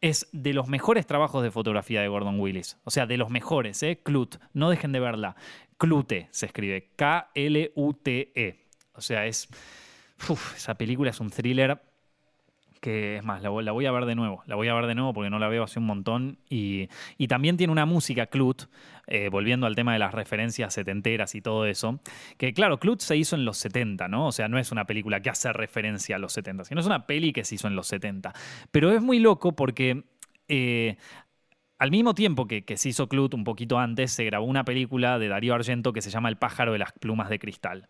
es de los mejores trabajos de fotografía de Gordon Willis. O sea, de los mejores, ¿eh? Clut. No dejen de verla. Clute se escribe. K-L-U-T-E. O sea, es. esa película es un thriller que es más, la, voy a ver de nuevo. La voy a ver de nuevo porque no la veo hace un montón. Y, también tiene una música, Clut, eh, volviendo al tema de las referencias setenteras y todo eso. Que claro, Clut se hizo en los 70, ¿no? O sea, no es una película que hace referencia a los 70, sino es una peli que se hizo en los 70. Pero es muy loco porque. Eh, al mismo tiempo que, se hizo Clut un poquito antes, se grabó una película de Darío Argento que se llama El pájaro de las plumas de cristal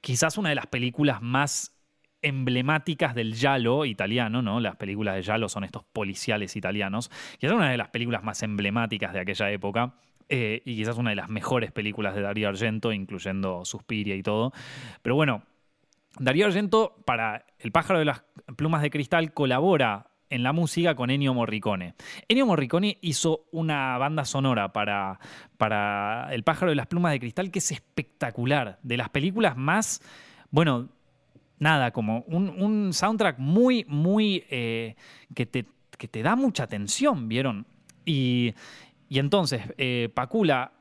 quizás una de las películas más emblemáticas del giallo italiano, ¿no? Las películas de giallo son estos policiales italianos, quizás una de las películas más emblemáticas de aquella época. Eh, y quizás una de las mejores películas de Darío Argento, incluyendo Suspiria y todo. Pero bueno, Darío Argento, para El pájaro de las plumas de cristal, colabora en la música con Ennio Morricone. Ennio Morricone hizo una banda sonora para, para El pájaro de las plumas de cristal que es espectacular, de las películas más, bueno, nada, como un, soundtrack muy, muy, eh, que, te, que, te, da mucha atención, ¿vieron? Y, entonces, eh, Pacula...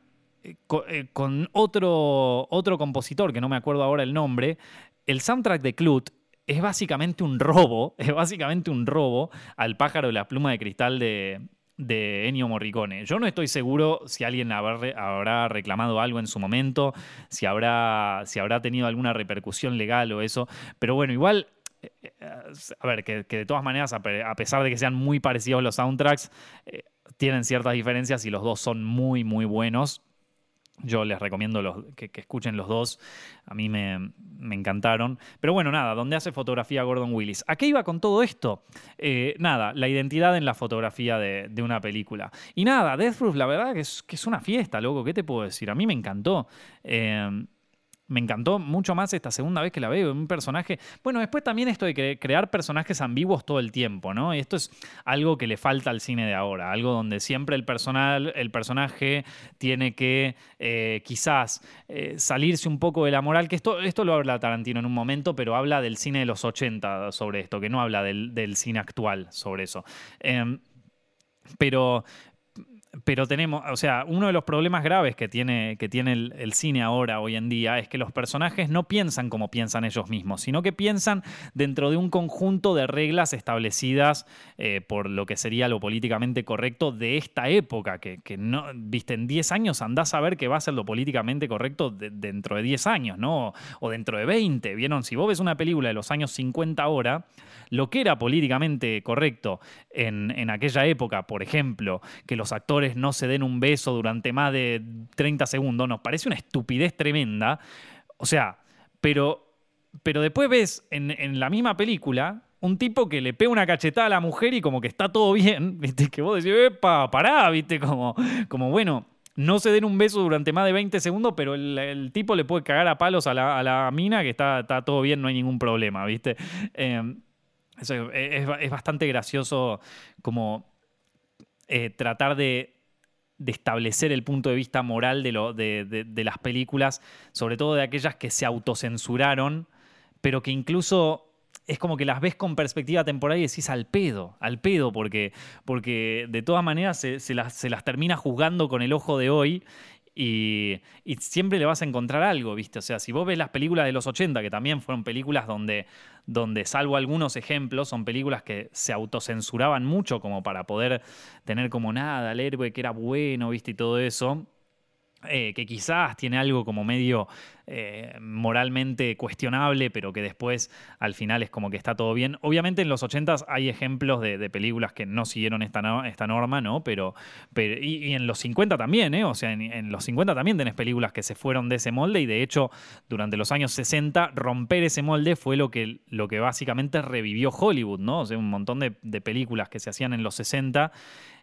Eh, con, otro, otro compositor, que no me acuerdo ahora el nombre, el soundtrack de Clut es básicamente un robo, es básicamente un robo al pájaro de la pluma de cristal de, de Ennio Morricone. Yo no estoy seguro si alguien habrá reclamado algo en su momento, si habrá, si habrá tenido alguna repercusión legal o eso, pero bueno, igual eh, eh, a ver, que, de todas maneras, a pesar de que sean muy parecidos los soundtracks, eh, tienen ciertas diferencias y los dos son muy, muy buenos. Yo les recomiendo los, que, escuchen los dos. A mí me, encantaron. Pero bueno, nada, ¿dónde hace fotografía Gordon Willis? ¿A qué iba con todo esto? Eh, nada, la identidad en la fotografía de, una película. Y nada, Death Proof, la verdad que es, que es una fiesta, loco. ¿Qué te puedo decir? A mí me encantó. Eh, me encantó mucho más esta segunda vez que la veo. Un personaje. Bueno, después también esto de crear personajes ambiguos todo el tiempo, ¿no? Y esto es algo que le falta al cine de ahora. Algo donde siempre el, personal, el personaje tiene que eh, quizás eh, salirse un poco de la moral. Que esto, esto lo habla Tarantino en un momento, pero habla del cine de los 80 sobre esto, que no habla del, cine actual sobre eso. Em, pero, pero tenemos, o sea, uno de los problemas graves que tiene, que tiene el, cine ahora, hoy en día, es que los personajes no piensan como piensan ellos mismos, sino que piensan dentro de un conjunto de reglas establecidas eh, por lo que sería lo políticamente correcto de esta época, que, no, viste, en 10 años andás a ver que va a ser lo políticamente correcto dentro de 10 años, ¿no? O dentro de 20, ¿vieron? Si vos ves una película de los años 50 ahora, lo que era políticamente correcto en, en aquella época, por ejemplo, que los actores no se den un beso durante más de 30 segundos, nos parece una estupidez tremenda. O sea, pero, pero después ves en, la misma película un tipo que le pega una cachetada a la mujer y como que está todo bien, ¿viste? Que vos decís, epa, pará, ¿viste? Como, como bueno, no se den un beso durante más de 20 segundos, pero el, tipo le puede cagar a palos a la, mina que está, está, todo bien, no hay ningún problema, ¿viste? Eh, es, es, bastante gracioso como eh, tratar de establecer el punto de vista moral de, las películas, sobre todo de aquellas que se autocensuraron, pero que incluso es como que las ves con perspectiva temporal y decís al pedo, al pedo, porque, porque de todas maneras se, las, se las termina juzgando con el ojo de hoy y, siempre le vas a encontrar algo, ¿viste? O sea, si vos ves las películas de los 80, que también fueron películas donde, donde salvo algunos ejemplos, son películas que se autocensuraban mucho como para poder tener como nada, el héroe que era bueno, ¿viste? Y todo eso. Eh, que quizás tiene algo como medio eh, moralmente cuestionable, pero que después al final es como que está todo bien. Obviamente en los 80 hay ejemplos de, películas que no siguieron esta, norma, ¿no? Pero, pero y, en los 50 también, ¿eh? O sea, en, los 50 también tenés películas que se fueron de ese molde y de hecho durante los años 60 romper ese molde fue lo que, lo que básicamente revivió Hollywood, ¿no? O sea, un montón de, de películas que se hacían en los 60 eh,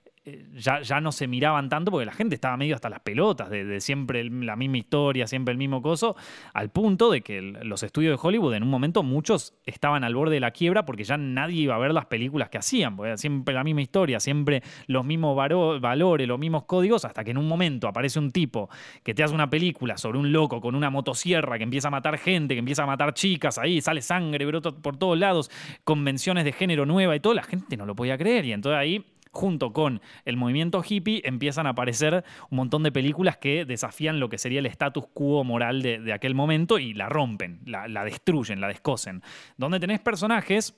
ya, ya, no se miraban tanto porque la gente estaba medio hasta las pelotas de, siempre la misma historia, siempre el mismo coso, al punto de que los estudios de Hollywood en un momento muchos estaban al borde de la quiebra porque ya nadie iba a ver las películas que hacían, porque siempre la misma historia, siempre los mismos valores, los mismos códigos, hasta que en un momento aparece un tipo que te hace una película sobre un loco con una motosierra que empieza a matar gente, que empieza a matar chicas, ahí sale sangre, brota por todos lados, convenciones de género nueva y todo, la gente no lo podía creer y entonces ahí junto con el movimiento hippie, empiezan a aparecer un montón de películas que desafían lo que sería el status quo moral de, aquel momento y la rompen, la, la destruyen, la descosen. Donde tenés personajes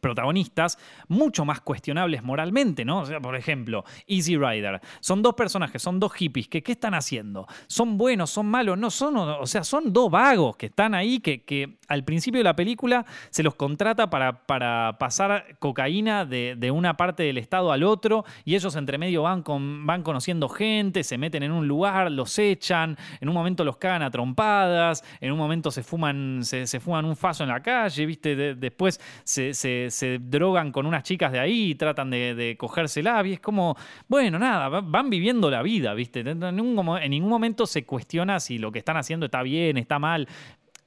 protagonistas mucho más cuestionables moralmente, ¿no? O sea, por ejemplo, Easy Rider. Son dos personajes, son dos hippies que ¿qué están haciendo? ¿Son buenos, son malos? No, son, o sea, son dos vagos que están ahí que, que al principio de la película se los contrata para, para pasar cocaína de, de, una parte del estado al otro y ellos entre medio van, con, van conociendo gente, se meten en un lugar, los echan, en un momento los cagan a trompadas, en un momento se fuman, se, fuman un faso en la calle, ¿viste? después se se, drogan con unas chicas de ahí y tratan de, de cogérsela. Y es como, bueno, nada, van viviendo la vida, ¿viste? En ningún, en momento se cuestiona si lo que están haciendo está bien, está mal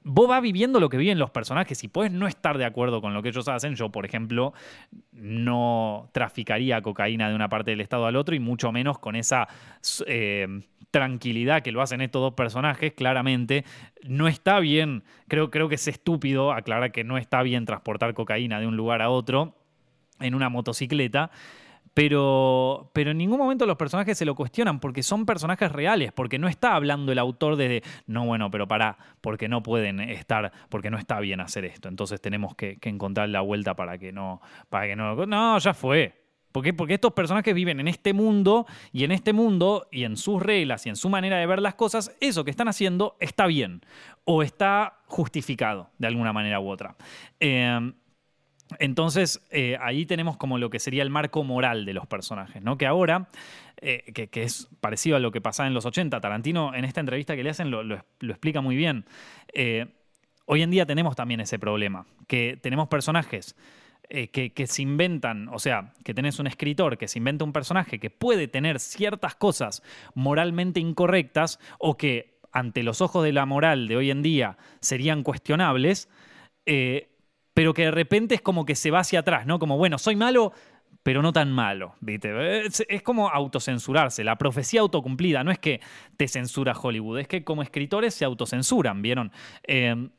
vos vas viviendo lo que viven los personajes y puedes no estar de acuerdo con lo que ellos hacen. Yo, por ejemplo, no traficaría cocaína de una parte del estado al otro y mucho menos con esa eh, tranquilidad que lo hacen estos dos personajes, claramente. No está bien, creo, creo que es estúpido aclarar que no está bien transportar cocaína de un lugar a otro en una motocicleta. Pero, pero en ningún momento los personajes se lo cuestionan porque son personajes reales, porque no está hablando el autor de, no, bueno, pero para, porque no pueden estar, porque no está bien hacer esto, entonces tenemos que, encontrar la vuelta para que no, para que no, no, ya fue, ¿Por qué? Porque estos personajes viven en este mundo y en este mundo y en sus reglas y en su manera de ver las cosas, eso que están haciendo está bien o está justificado de alguna manera u otra. Eh, entonces, eh, ahí tenemos como lo que sería el marco moral de los personajes, ¿no? Que ahora, eh, que, es parecido a lo que pasaba en los 80, Tarantino en esta entrevista que le hacen lo, explica muy bien. Eh, hoy en día tenemos también ese problema, que tenemos personajes que, que, se inventan, o sea, que tenés un escritor que se inventa un personaje que puede tener ciertas cosas moralmente incorrectas o que ante los ojos de la moral de hoy en día serían cuestionables, pero que de repente es como que se va hacia atrás, ¿no? Como, bueno, soy malo, pero no tan malo, ¿viste? Es, como autocensurarse, la profecía autocumplida, no es que te censura Hollywood, es que como escritores se autocensuran, ¿vieron? Eh,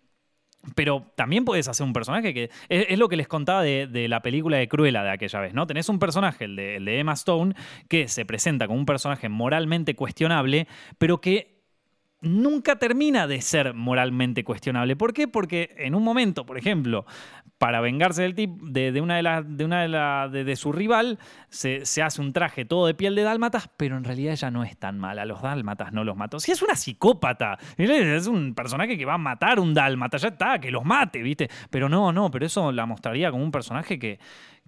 pero también puedes hacer un personaje que. Es, lo que les contaba de, la película de Cruella de aquella vez, ¿no? Tenés un personaje, el de, el de Emma Stone, que se presenta como un personaje moralmente cuestionable, pero que nunca termina de ser moralmente cuestionable. ¿Por qué? Porque en un momento, por ejemplo, para vengarse del tipo de, una de las de una de, de, su rival, se, hace un traje todo de piel de dálmatas, pero en realidad ella no es tan mala. Los dálmatas no los mató. Si es una psicópata, es un personaje que va a matar un dálmata, ya está, que los mate, ¿viste? Pero no, no, pero eso la mostraría como un personaje que,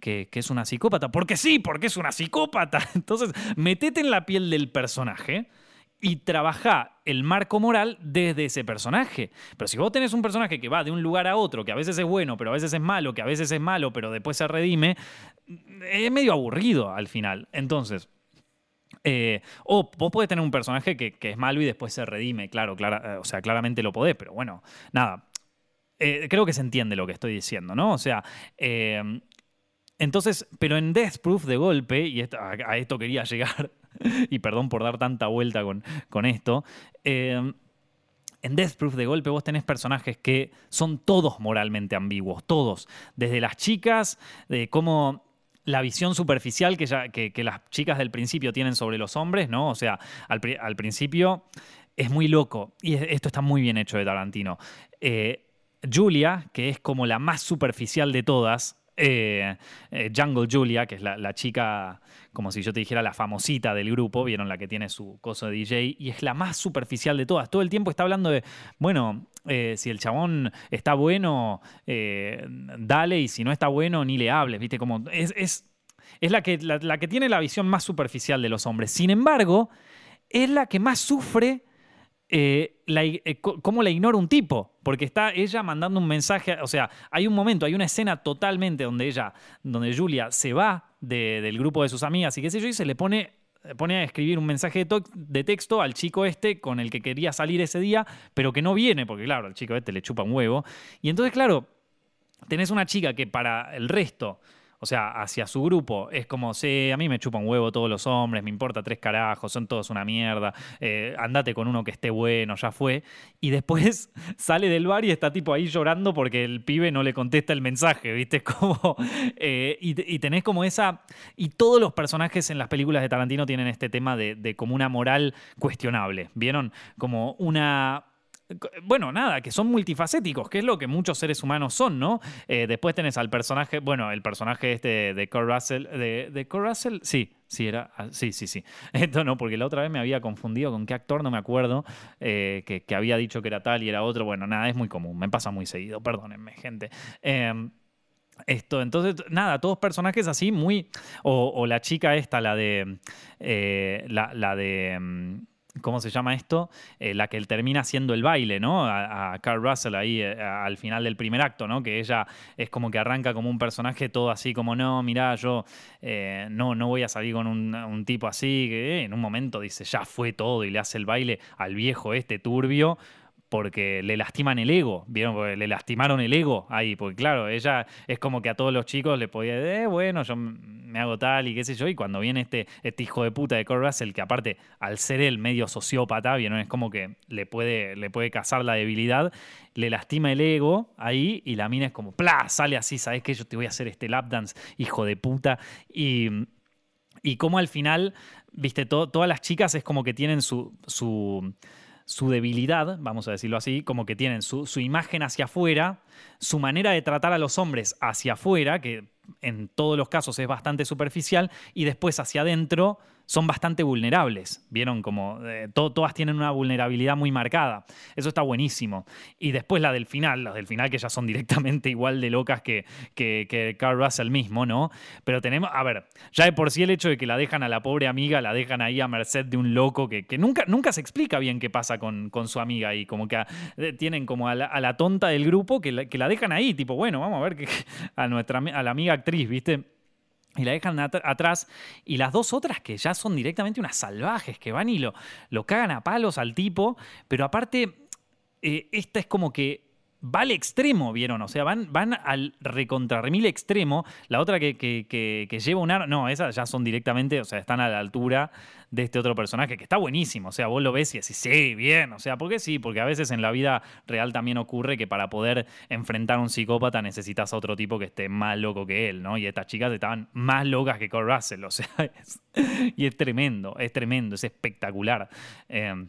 que, que, es una psicópata. Porque sí, porque es una psicópata. Entonces, metete en la piel del personaje y trabaja el marco moral desde ese personaje. Pero si vos tenés un personaje que va de un lugar a otro, que a veces es bueno, pero a veces es malo, que a veces es malo, pero después se redime, es medio aburrido al final. Entonces, eh, o vos podés tener un personaje que, es malo y después se redime, claro, claro, o sea, claramente lo podés, pero bueno, nada. Eh, creo que se entiende lo que estoy diciendo, ¿no? O sea, eh, entonces, pero en Death Proof de golpe, y a, esto quería llegar, y perdón por dar tanta vuelta con, esto, eh, en Death Proof de golpe vos tenés personajes que son todos moralmente ambiguos, todos, desde las chicas, de cómo la visión superficial que, ya, que, las chicas del principio tienen sobre los hombres, ¿no? O sea, al, principio es muy loco, y esto está muy bien hecho de Tarantino. Eh, Julia, que es como la más superficial de todas, eh, eh, Jungle Julia, que es la, chica, como si yo te dijera, la famosita del grupo, vieron la que tiene su coso de DJ, y es la más superficial de todas. Todo el tiempo está hablando de, bueno, eh, si el chabón está bueno, dale, y si no está bueno, ni le hables, ¿viste? Como es, es, la, que, la que tiene la visión más superficial de los hombres. Sin embargo, es la que más sufre eh, eh, cómo la ignora un tipo, porque está ella mandando un mensaje, o sea, hay un momento, hay una escena totalmente donde ella, donde Julia se va del grupo de sus amigas y qué sé yo, y se le pone, a escribir un mensaje de, de, texto al chico este con el que quería salir ese día, pero que no viene, porque claro, al chico este le chupa un huevo. Y entonces, claro, tenés una chica que para el resto o sea, hacia su grupo es como, sí, a mí me chupan huevo todos los hombres, me importa tres carajos, son todos una mierda, eh, andate con uno que esté bueno, ya fue. Y después sale del bar y está tipo ahí llorando porque el pibe no le contesta el mensaje, ¿viste? Como, eh, y, tenés como esa... Y todos los personajes en las películas de Tarantino tienen este tema de, de como una moral cuestionable, ¿vieron? Como una bueno, nada, que son multifacéticos, que es lo que muchos seres humanos son, ¿no? Eh, después tenés al personaje, bueno, el personaje este de Kurt Russell, de, de Russell, sí, sí, era, ah, sí, sí, sí. Esto no, porque la otra vez me había confundido con qué actor, no me acuerdo, eh, que, había dicho que era tal y era otro. Bueno, nada, es muy común, me pasa muy seguido, perdónenme, gente. Em, esto, entonces, nada, todos personajes así, muy. O, la chica esta, la de. Eh, la, la, de. ¿Cómo se llama esto? Eh, la que termina haciendo el baile, ¿no? A, Carl Russell ahí eh, al final del primer acto, ¿no? Que ella es como que arranca como un personaje todo así como, no, mirá, yo eh, no, no voy a salir con un, tipo así, que en un momento dice, ya fue todo y le hace el baile al viejo este turbio porque le lastiman el ego, ¿vieron? le lastimaron el ego ahí, porque claro, ella es como que a todos los chicos le podía decir, eh, bueno, yo me hago tal y qué sé yo, y cuando viene este, este hijo de puta de Kurt Russell, que aparte, al ser él medio sociópata, ¿vieron? Es como que le puede, le puede cazar la debilidad, le lastima el ego ahí, y la mina es como, ¡plá! Sale así, ¿sabes qué? Yo te voy a hacer este lap dance, hijo de puta, y... Y como al final, viste, todas las chicas es como que tienen su, su su debilidad, vamos a decirlo así, como que tienen su, imagen hacia afuera, su manera de tratar a los hombres hacia afuera, que en todos los casos es bastante superficial y después hacia adentro son bastante vulnerables. Vieron como eh, todas tienen una vulnerabilidad muy marcada. Eso está buenísimo. Y después la del final, las del final que ya son directamente igual de locas que, que, Carl Russell mismo, ¿no? Pero tenemos, a ver, ya de por sí el hecho de que la dejan a la pobre amiga, la dejan ahí a merced de un loco que, nunca, nunca se explica bien qué pasa con, con su amiga y como que eh, tienen como a la, tonta del grupo que la, que la dejan ahí, tipo, bueno, vamos a ver que, a, nuestra, a la amiga actriz, ¿viste? Y la dejan atrás. Y las dos otras que ya son directamente unas salvajes, que van y lo, lo cagan a palos al tipo. Pero aparte, eh, esta es como que va al extremo, ¿vieron? O sea, van, van al recontrarremil extremo. La otra que, que, lleva un arma, no, esas ya son directamente, o sea, están a la altura de este otro personaje, que está buenísimo. O sea, vos lo ves y decís, sí, bien. O sea, ¿por qué sí? Porque a veces en la vida real también ocurre que para poder enfrentar a un psicópata necesitas a otro tipo que esté más loco que él, ¿no? Y estas chicas estaban más locas que Cole Russell, o sea, y es tremendo, es tremendo, es espectacular. Eh,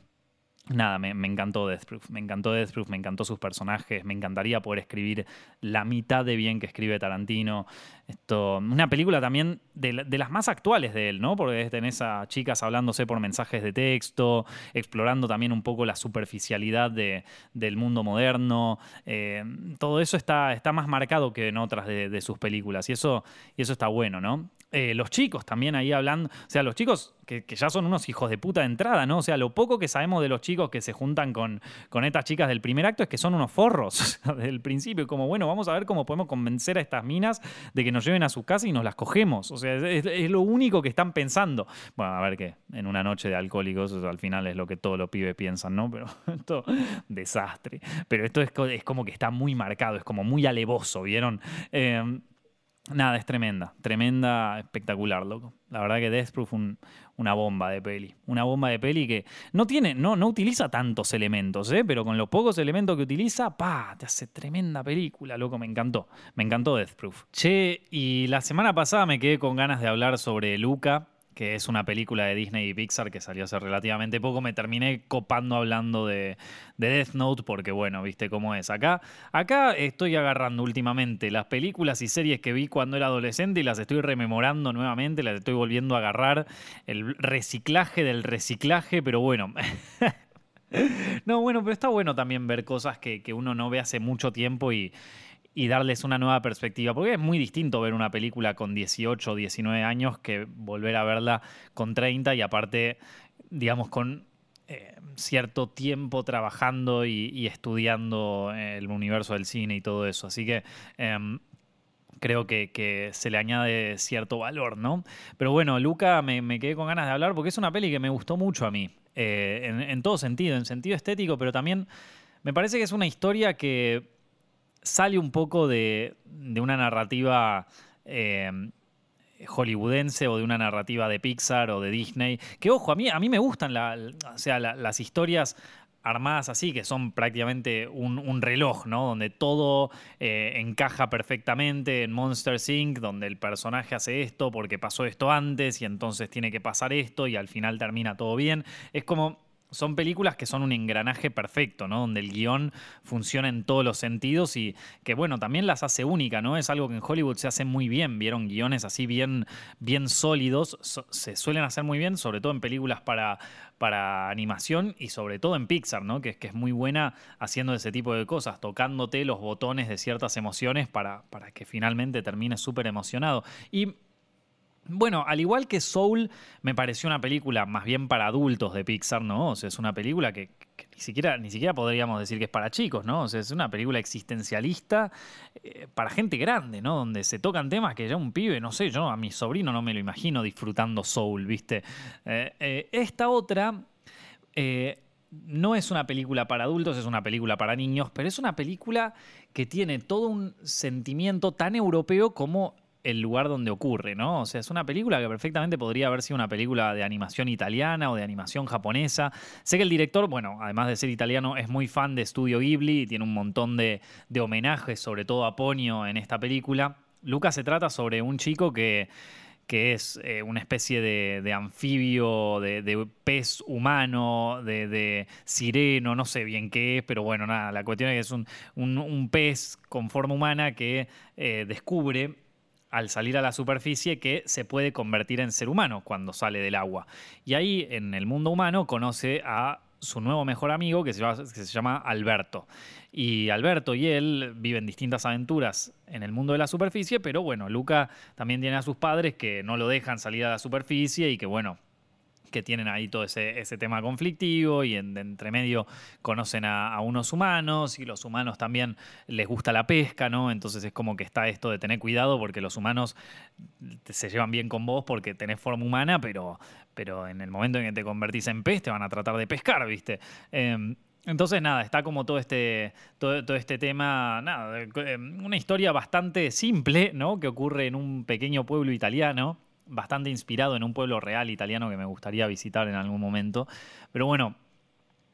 Nada, me, encantó Death Proof, me encantó Death Proof, me encantó sus personajes, me encantaría poder escribir la mitad de bien que escribe Tarantino. Esto, una película también de, las más actuales de él, ¿no? Porque tenés a chicas hablándose por mensajes de texto, explorando también un poco la superficialidad del mundo moderno. Eh, todo eso está, está más marcado que en otras de, sus películas y eso, y eso está bueno, ¿no? Eh, los chicos también ahí hablando, o sea, los chicos que, ya son unos hijos de puta de entrada, ¿no? O sea, lo poco que sabemos de los chicos que se juntan con, con estas chicas del primer acto es que son unos forros desde el principio, como bueno, vamos a ver cómo podemos convencer a estas minas de que nos lleven a su casa y nos las cogemos, o sea, es, lo único que están pensando. Bueno, a ver qué, en una noche de alcohólicos, al final es lo que todos los pibes piensan, ¿no? Pero esto, desastre. Pero esto es, es como que está muy marcado, es como muy alevoso, ¿vieron? Eh, Nada, es tremenda, tremenda, espectacular, loco. La verdad que Death Proof un, una bomba de peli. Una bomba de peli que no tiene, no, no utiliza tantos elementos, ¿eh? pero con los pocos elementos que utiliza, pa, te hace tremenda película, loco. Me encantó. Me encantó Death Proof. Che, y la semana pasada me quedé con ganas de hablar sobre Luca, que es una película de Disney y Pixar que salió hace relativamente poco. Me terminé copando hablando de, Death Note porque, bueno, viste cómo es. Acá, acá estoy agarrando últimamente las películas y series que vi cuando era adolescente y las estoy rememorando nuevamente, las estoy volviendo a agarrar. El reciclaje del reciclaje, pero bueno. no, bueno, pero está bueno también ver cosas que, que uno no ve hace mucho tiempo y y darles una nueva perspectiva. Porque es muy distinto ver una película con 18 o 19 años que volver a verla con 30 y aparte, digamos, con eh, cierto tiempo trabajando y, estudiando el universo del cine y todo eso. Así que em, creo que, se le añade cierto valor, ¿no? Pero bueno, Luca me, quedé con ganas de hablar porque es una peli que me gustó mucho a mí, eh, en todo sentido, en sentido estético, pero también me parece que es una historia que sale un poco de, una narrativa eh, hollywoodense o de una narrativa de Pixar o de Disney. Que ojo, a mí, a mí me gustan sea, las historias armadas así, que son prácticamente un, reloj, ¿no? Donde todo eh, encaja perfectamente en Monster Inc., donde el personaje hace esto porque pasó esto antes y entonces tiene que pasar esto y al final termina todo bien. Es como son películas que son un engranaje perfecto, ¿no? Donde el guion funciona en todos los sentidos y que, bueno, también las hace única, ¿no? Es algo que en Hollywood se hace muy bien. Vieron guiones así bien, bien sólidos, se suelen hacer muy bien, sobre todo en películas para, para animación y sobre todo en Pixar, ¿no? Que es, que es muy buena haciendo ese tipo de cosas, tocándote los botones de ciertas emociones para, para que finalmente termines súper emocionado. Y bueno, al igual que Soul, me pareció una película más bien para adultos de Pixar, ¿no? O sea, es una película que, ni, siquiera, ni siquiera podríamos decir que es para chicos, ¿no? O sea, es una película existencialista eh, para gente grande, ¿no? Donde se tocan temas que ya un pibe, no sé, yo a mi sobrino no me lo imagino disfrutando Soul, ¿viste? Eh, eh, esta otra no es una película para adultos, es una película para niños, pero es una película que tiene todo un sentimiento tan europeo como el lugar donde ocurre, ¿no? O sea, es una película que perfectamente podría haber sido una película de animación italiana o de animación japonesa. Sé que el director, bueno, además de ser italiano, es muy fan de Studio Ghibli y tiene un montón de, homenajes, sobre todo a Ponyo, en esta película. Lucas se trata sobre un chico que es eh, una especie de, anfibio, de, pez humano, de, sireno, no sé bien qué es, pero bueno, nada, la cuestión es que es un, pez con forma humana que eh, descubre al salir a la superficie que se puede convertir en ser humano cuando sale del agua. Y ahí en el mundo humano conoce a su nuevo mejor amigo que se, llama, que se llama Alberto. Y Alberto y él viven distintas aventuras en el mundo de la superficie, pero bueno, Luca también tiene a sus padres que no lo dejan salir a la superficie y que bueno, que tienen ahí todo ese, tema conflictivo y en, entre medio conocen a, unos humanos y los humanos también les gusta la pesca, ¿no? Entonces es como que está esto de tener cuidado porque los humanos se llevan bien con vos porque tenés forma humana, pero, pero en el momento en que te convertís en pez te van a tratar de pescar, ¿viste? Em, entonces, nada, está como todo este, todo, todo, este tema, nada, em, una historia bastante simple, ¿no? Que ocurre en un pequeño pueblo italiano, bastante inspirado en un pueblo real italiano que me gustaría visitar en algún momento. Pero bueno,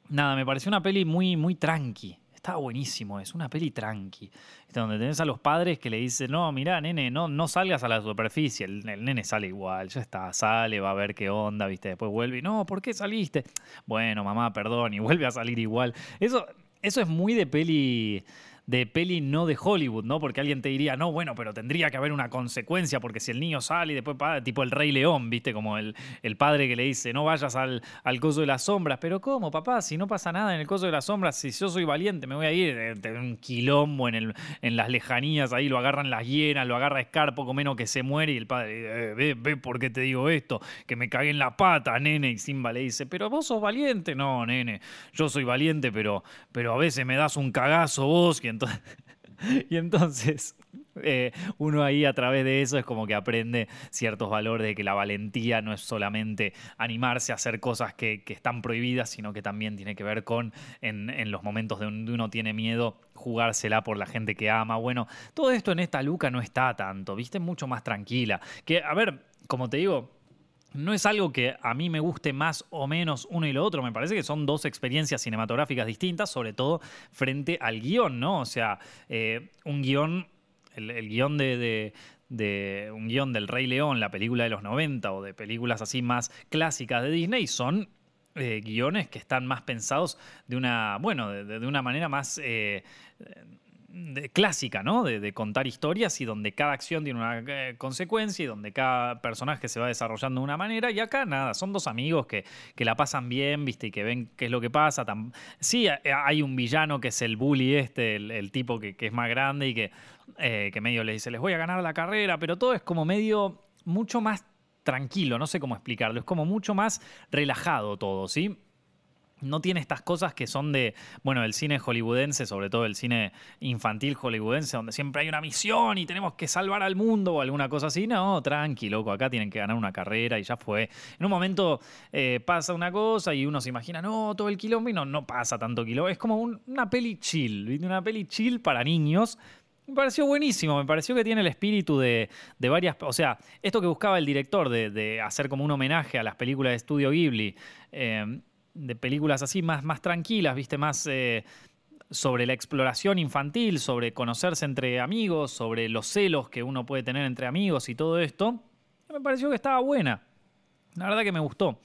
nada, me pareció una peli muy, muy tranqui. Estaba buenísimo, es una peli tranqui. Donde tenés a los padres que le dicen, no, mira, nene, no, no salgas a la superficie. El, nene sale igual, ya está, sale, va a ver qué onda, viste, después vuelve y, no, ¿por qué saliste? Bueno, mamá, perdón, y vuelve a salir igual. Eso, eso es muy de peli de peli no de Hollywood, ¿no? Porque alguien te diría, no, bueno, pero tendría que haber una consecuencia, porque si el niño sale y después tipo el Rey León, ¿viste? Como el, el padre que le dice, no vayas al, al coso de las sombras. Pero ¿cómo, papá? Si no pasa nada en el coso de las sombras, si yo soy valiente, me voy a ir eh, un quilombo en, el, en las lejanías, ahí lo agarran las hienas, lo agarra Scar, poco menos que se muere, y el padre, eh, ve, ve por qué te digo esto, que me cagué en la pata, nene. Y Simba le dice, pero vos sos valiente. No, nene, yo soy valiente, pero, pero a veces me das un cagazo vos, que y entonces eh, uno ahí a través de eso es como que aprende ciertos valores de que la valentía no es solamente animarse a hacer cosas que, están prohibidas, sino que también tiene que ver con en, los momentos donde uno tiene miedo jugársela por la gente que ama. Bueno, todo esto en esta Luca no está tanto, viste, mucho más tranquila. Que, a ver, como te digo, no es algo que a mí me guste más o menos uno y lo otro. Me parece que son dos experiencias cinematográficas distintas, sobre todo frente al guion, ¿no? O sea, eh, un guion, el, guion de, un guion del Rey León, la película de los 90 o de películas así más clásicas de Disney, son eh, guiones que están más pensados de una, bueno, de, una manera más... Eh, clásica, ¿no? De, contar historias y donde cada acción tiene una eh, consecuencia y donde cada personaje se va desarrollando de una manera. Y acá nada, son dos amigos que, que la pasan bien, ¿viste? Y que ven qué es lo que pasa. Sí, hay un villano que es el bully este, el, tipo que, es más grande y que, eh, que medio le dice, les voy a ganar la carrera, pero todo es como medio mucho más tranquilo, no sé cómo explicarlo, es como mucho más relajado todo, ¿sí? No tiene estas cosas que son de, bueno, el cine hollywoodense, sobre todo el cine infantil hollywoodense, donde siempre hay una misión y tenemos que salvar al mundo o alguna cosa así. No, tranqui, loco, acá tienen que ganar una carrera y ya fue. En un momento eh, pasa una cosa y uno se imagina, no, todo el quilombo y no, pasa tanto quilombo. Es como una peli chill, una peli chill para niños. Me pareció buenísimo, me pareció que tiene el espíritu de, varias... O sea, esto que buscaba el director de, hacer como un homenaje a las películas de Estudio Ghibli. Eh, de películas así más, más tranquilas, viste, más eh, sobre la exploración infantil, sobre conocerse entre amigos, sobre los celos que uno puede tener entre amigos y todo esto, me pareció que estaba buena. La verdad que me gustó.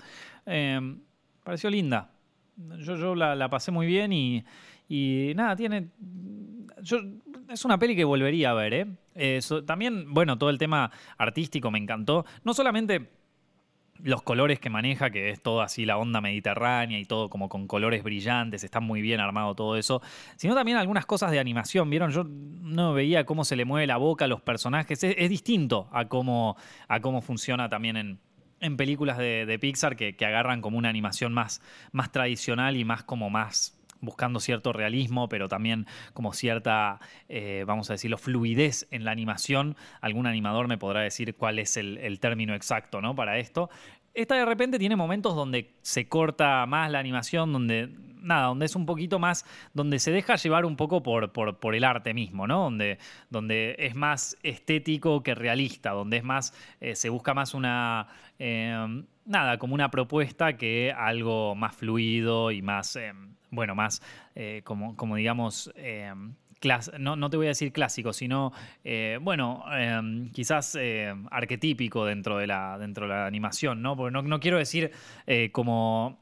Eh, pareció linda. Yo, yo la, pasé muy bien y, y nada, tiene... Es una peli que volvería a ver, ¿eh? también, bueno, todo el tema artístico me encantó. No solamente los colores que maneja, que es todo así la onda mediterránea y todo como con colores brillantes, está muy bien armado todo eso, sino también algunas cosas de animación, ¿vieron? Yo no veía cómo se le mueve la boca a los personajes, es, distinto a cómo, a cómo funciona también en, en películas de, Pixar que, agarran como una animación más, más tradicional y más como más buscando cierto realismo, pero también como cierta, eh, vamos a decirlo, fluidez en la animación. Algún animador me podrá decir cuál es el, término exacto ¿no? para esto. Esta de repente tiene momentos donde se corta más la animación, donde nada, donde es un poquito más, donde se deja llevar un poco por, por, el arte mismo, ¿no? Donde, donde es más estético que realista, donde es más, eh, se busca más una, eh, nada, como una propuesta que algo más fluido y más bueno, más eh, como, como, digamos, eh, no, no, te voy a decir clásico, sino, eh, bueno, quizás arquetípico dentro de, la, dentro de la animación, ¿no? Porque no, quiero decir como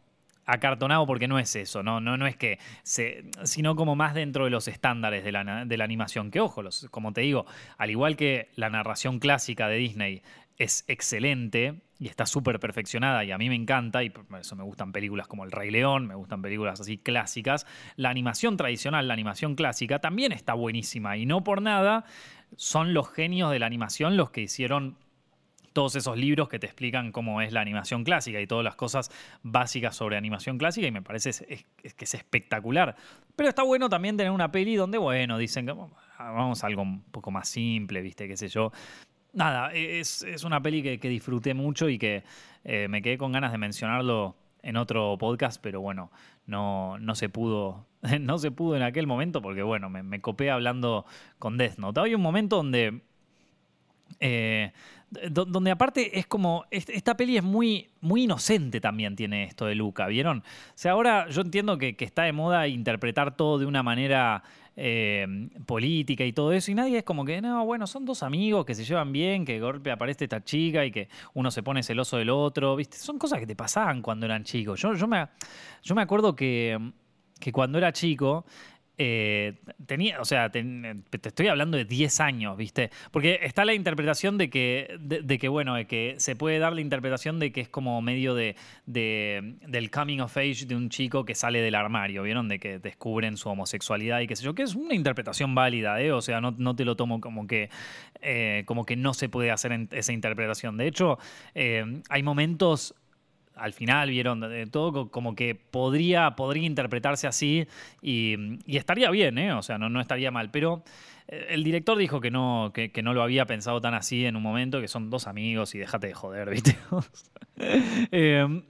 acartonado porque no es eso, no, no, no es que se, sino como más dentro de los estándares de la, de la animación. Que ojo, los, como te digo, al igual que la narración clásica de Disney es excelente y está súper perfeccionada y a mí me encanta y por eso me gustan películas como El Rey León, me gustan películas así clásicas. La animación tradicional, la animación clásica también está buenísima y no por nada son los genios de la animación los que hicieron todos esos libros que te explican cómo es la animación clásica y todas las cosas básicas sobre animación clásica y me parece que es espectacular. Pero está bueno también tener una peli donde, bueno, dicen que vamos a algo un poco más simple, viste, qué sé yo nada, e, es, una peli que, disfruté mucho y que eh, me quedé con ganas de mencionarlo en otro podcast, pero bueno, no, no se pudo. No se pudo en aquel momento porque, bueno, me, me copé hablando con Death Note. Hay un momento donde. Eh, donde aparte es como. Esta peli es muy, muy inocente también, tiene esto de Luca, ¿vieron? O sea, ahora yo entiendo que, que está de moda interpretar todo de una manera eh, política y todo eso, y nadie es como que, no, bueno, son dos amigos que se llevan bien, que de golpe aparece esta chica y que uno se pone celoso del otro, ¿viste? Son cosas que te pasaban cuando eran chicos. Yo, yo, me, yo me acuerdo que, que cuando era chico, eh, tenía, o sea, te, estoy hablando de 10 años, ¿viste? Porque está la interpretación de que, de, que, bueno, de que se puede dar la interpretación de que es como medio de, del coming of age de un chico que sale del armario, ¿vieron? De que descubren su homosexualidad y qué sé yo, que es una interpretación válida, ¿eh? O sea, no, te lo tomo como que, eh, como que no se puede hacer esa interpretación. De hecho, eh, hay momentos al final vieron todo como que podría, podría interpretarse así y, estaría bien, ¿eh? o sea, no, estaría mal, pero eh, el director dijo que no, que, que, no lo había pensado tan así en un momento, que son dos amigos y déjate de joder, ¿viste? eh,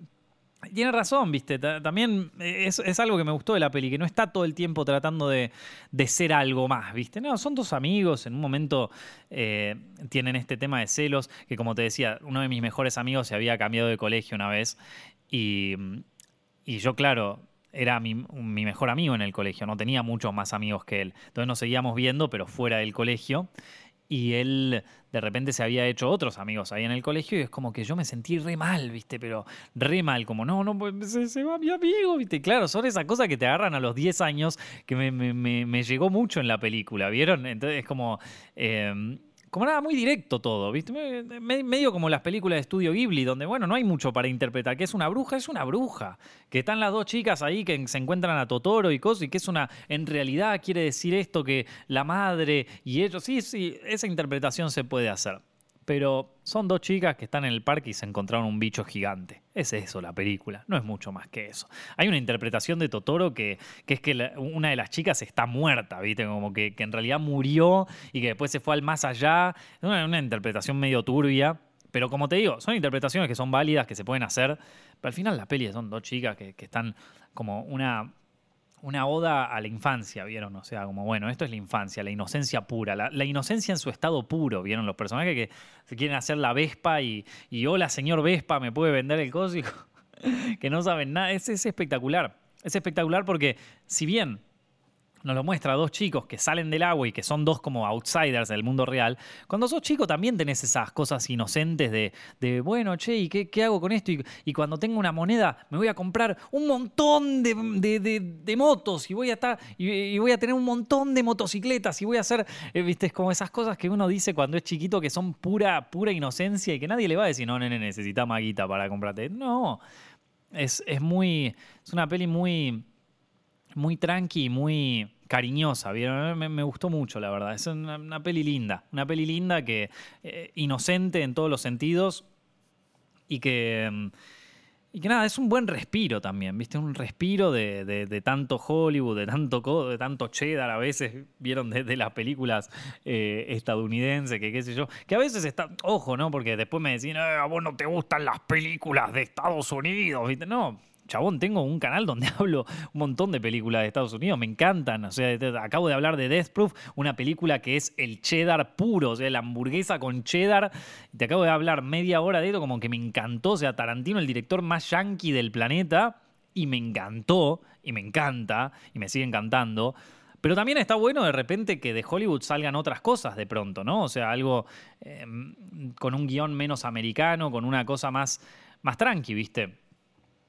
tiene razón, viste. También es, algo que me gustó de la peli, que no está todo el tiempo tratando de, ser algo más, viste. No, son dos amigos, en un momento eh, tienen este tema de celos, que como te decía, uno de mis mejores amigos se había cambiado de colegio una vez y, yo, claro, era mi, mi, mejor amigo en el colegio, no tenía muchos más amigos que él. Entonces nos seguíamos viendo, pero fuera del colegio y él de repente se había hecho otros amigos ahí en el colegio y es como que yo me sentí re mal, ¿viste? Pero re mal, como no, no, pues, se, va mi amigo, ¿viste? Claro, son esas cosas que te agarran a los 10 años que me, me, me, llegó mucho en la película, ¿vieron? Entonces es como... Em, como nada, muy directo todo, ¿viste? Medio como las películas de estudio Ghibli, donde, bueno, no hay mucho para interpretar. Que es una bruja? Es una bruja. Que están las dos chicas ahí que se encuentran a Totoro y cosas, y que es una. En realidad quiere decir esto que la madre y ellos. Sí, sí, esa interpretación se puede hacer pero son dos chicas que están en el parque y se encontraron un bicho gigante. Es eso la película, no es mucho más que eso. Hay una interpretación de Totoro que, es que una de las chicas está muerta, ¿viste? Como que, en realidad murió y que después se fue al más allá. Es una, interpretación medio turbia. Pero como te digo, son interpretaciones que son válidas, que se pueden hacer. Pero al final la peli son dos chicas que están como una una oda a la infancia, ¿vieron? O sea, como, bueno, esto es la infancia, la inocencia pura, la, inocencia en su estado puro, ¿vieron? Los personajes que se quieren hacer la Vespa y, y hola, señor Vespa, ¿me puede vender el código? que no saben nada. es espectacular. Es espectacular porque, si bien nos lo muestra dos chicos que salen del agua y que son dos como outsiders del mundo real, cuando sos chico también tenés esas cosas inocentes de, bueno, che, ¿y qué, hago con esto? Y, cuando tengo una moneda me voy a comprar un montón de, motos y voy a estar y, voy a tener un montón de motocicletas y voy a hacer, eh, viste, como esas cosas que uno dice cuando es chiquito que son pura, pura inocencia y que nadie le va a decir, no, nene, necesita maguita para comprarte. No, es, es muy, es una peli muy muy tranqui, muy cariñosa, ¿vieron? Me, gustó mucho, la verdad. Es una, peli linda, una peli linda que eh, inocente en todos los sentidos y que... Mm, y que nada, es un buen respiro también, ¿viste? Un respiro de, tanto Hollywood, de tanto, de tanto cheddar, a veces vieron desde las películas eh, estadounidenses, que qué sé yo, que a veces está, ojo, ¿no? Porque después me decían, eh, a vos no te gustan las películas de Estados Unidos, ¿viste? No, chabón, tengo un canal donde hablo un montón de películas de Estados Unidos, me encantan. O sea, acabo de hablar de Death Proof, una película que es el cheddar puro, o sea, la hamburguesa con cheddar. Te acabo de hablar media hora de esto, como que me encantó. O sea, Tarantino, el director más yankee del planeta, y me encantó, y me encanta, y me sigue encantando. Pero también está bueno de repente que de Hollywood salgan otras cosas de pronto, ¿no? O sea, algo em, con un guion menos americano, con una cosa más, más tranqui, ¿viste?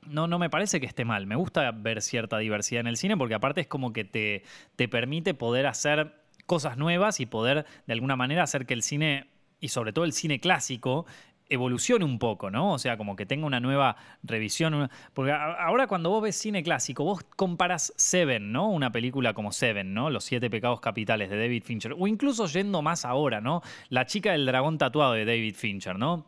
No, no me parece que esté mal. Me gusta ver cierta diversidad en el cine porque aparte es como que te, te permite poder hacer cosas nuevas y poder de alguna manera hacer que el cine, y sobre todo el cine clásico, evolucione un poco, ¿no? O sea, como que tenga una nueva revisión. Porque ahora cuando vos ves cine clásico, vos comparas Seven, ¿no? Una película como Seven, ¿no? Los siete pecados capitales de David Fincher. O incluso yendo más ahora, ¿no? La chica del dragón tatuado de David Fincher, ¿no?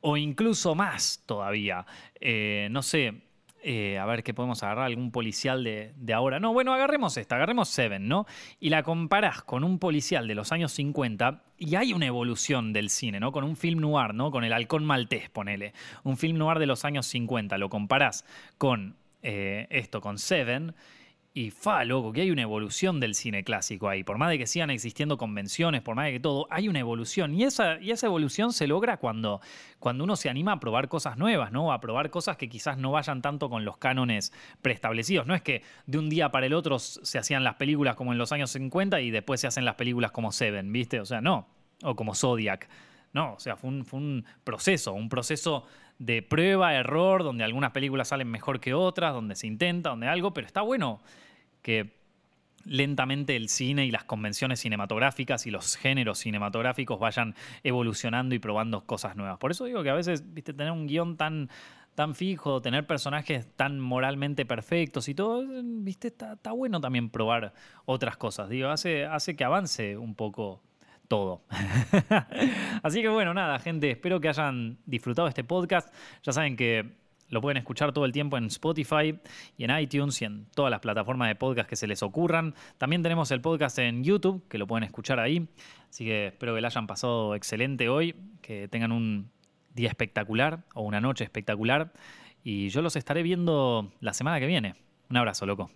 O incluso más todavía. Eh, no sé, eh, a ver qué podemos agarrar, algún policial de, ahora. No, bueno, agarremos esta, agarremos Seven, ¿no? Y la comparás con un policial de los años 50 y hay una evolución del cine, ¿no? Con un film noir, ¿no? Con el halcón maltés, ponele. Un film noir de los años 50, lo comparás con eh, esto, con Seven y fa, loco, que hay una evolución del cine clásico ahí. Por más de que sigan existiendo convenciones, por más de que todo, hay una evolución. Y esa, y esa evolución se logra cuando, cuando uno se anima a probar cosas nuevas, ¿no? A probar cosas que quizás no vayan tanto con los cánones preestablecidos. No es que de un día para el otro se hacían las películas como en los años 50 y después se hacen las películas como Seven, ¿viste? O sea, no. O como Zodiac. No, o sea, fue un, fue un proceso, un proceso de prueba, error, donde algunas películas salen mejor que otras, donde se intenta, donde algo, pero está bueno que lentamente el cine y las convenciones cinematográficas y los géneros cinematográficos vayan evolucionando y probando cosas nuevas. Por eso digo que a veces, viste, tener un guion tan, tan fijo, tener personajes tan moralmente perfectos y todo, viste, está, está bueno también probar otras cosas. Digo, hace, hace que avance un poco todo. Así que bueno, nada, gente, espero que hayan disfrutado este podcast. Ya saben que lo pueden escuchar todo el tiempo en Spotify y en iTunes y en todas las plataformas de podcast que se les ocurran. También tenemos el podcast en YouTube, que lo pueden escuchar ahí. Así que espero que le hayan pasado excelente hoy, que tengan un día espectacular o una noche espectacular. Y yo los estaré viendo la semana que viene. Un abrazo, loco.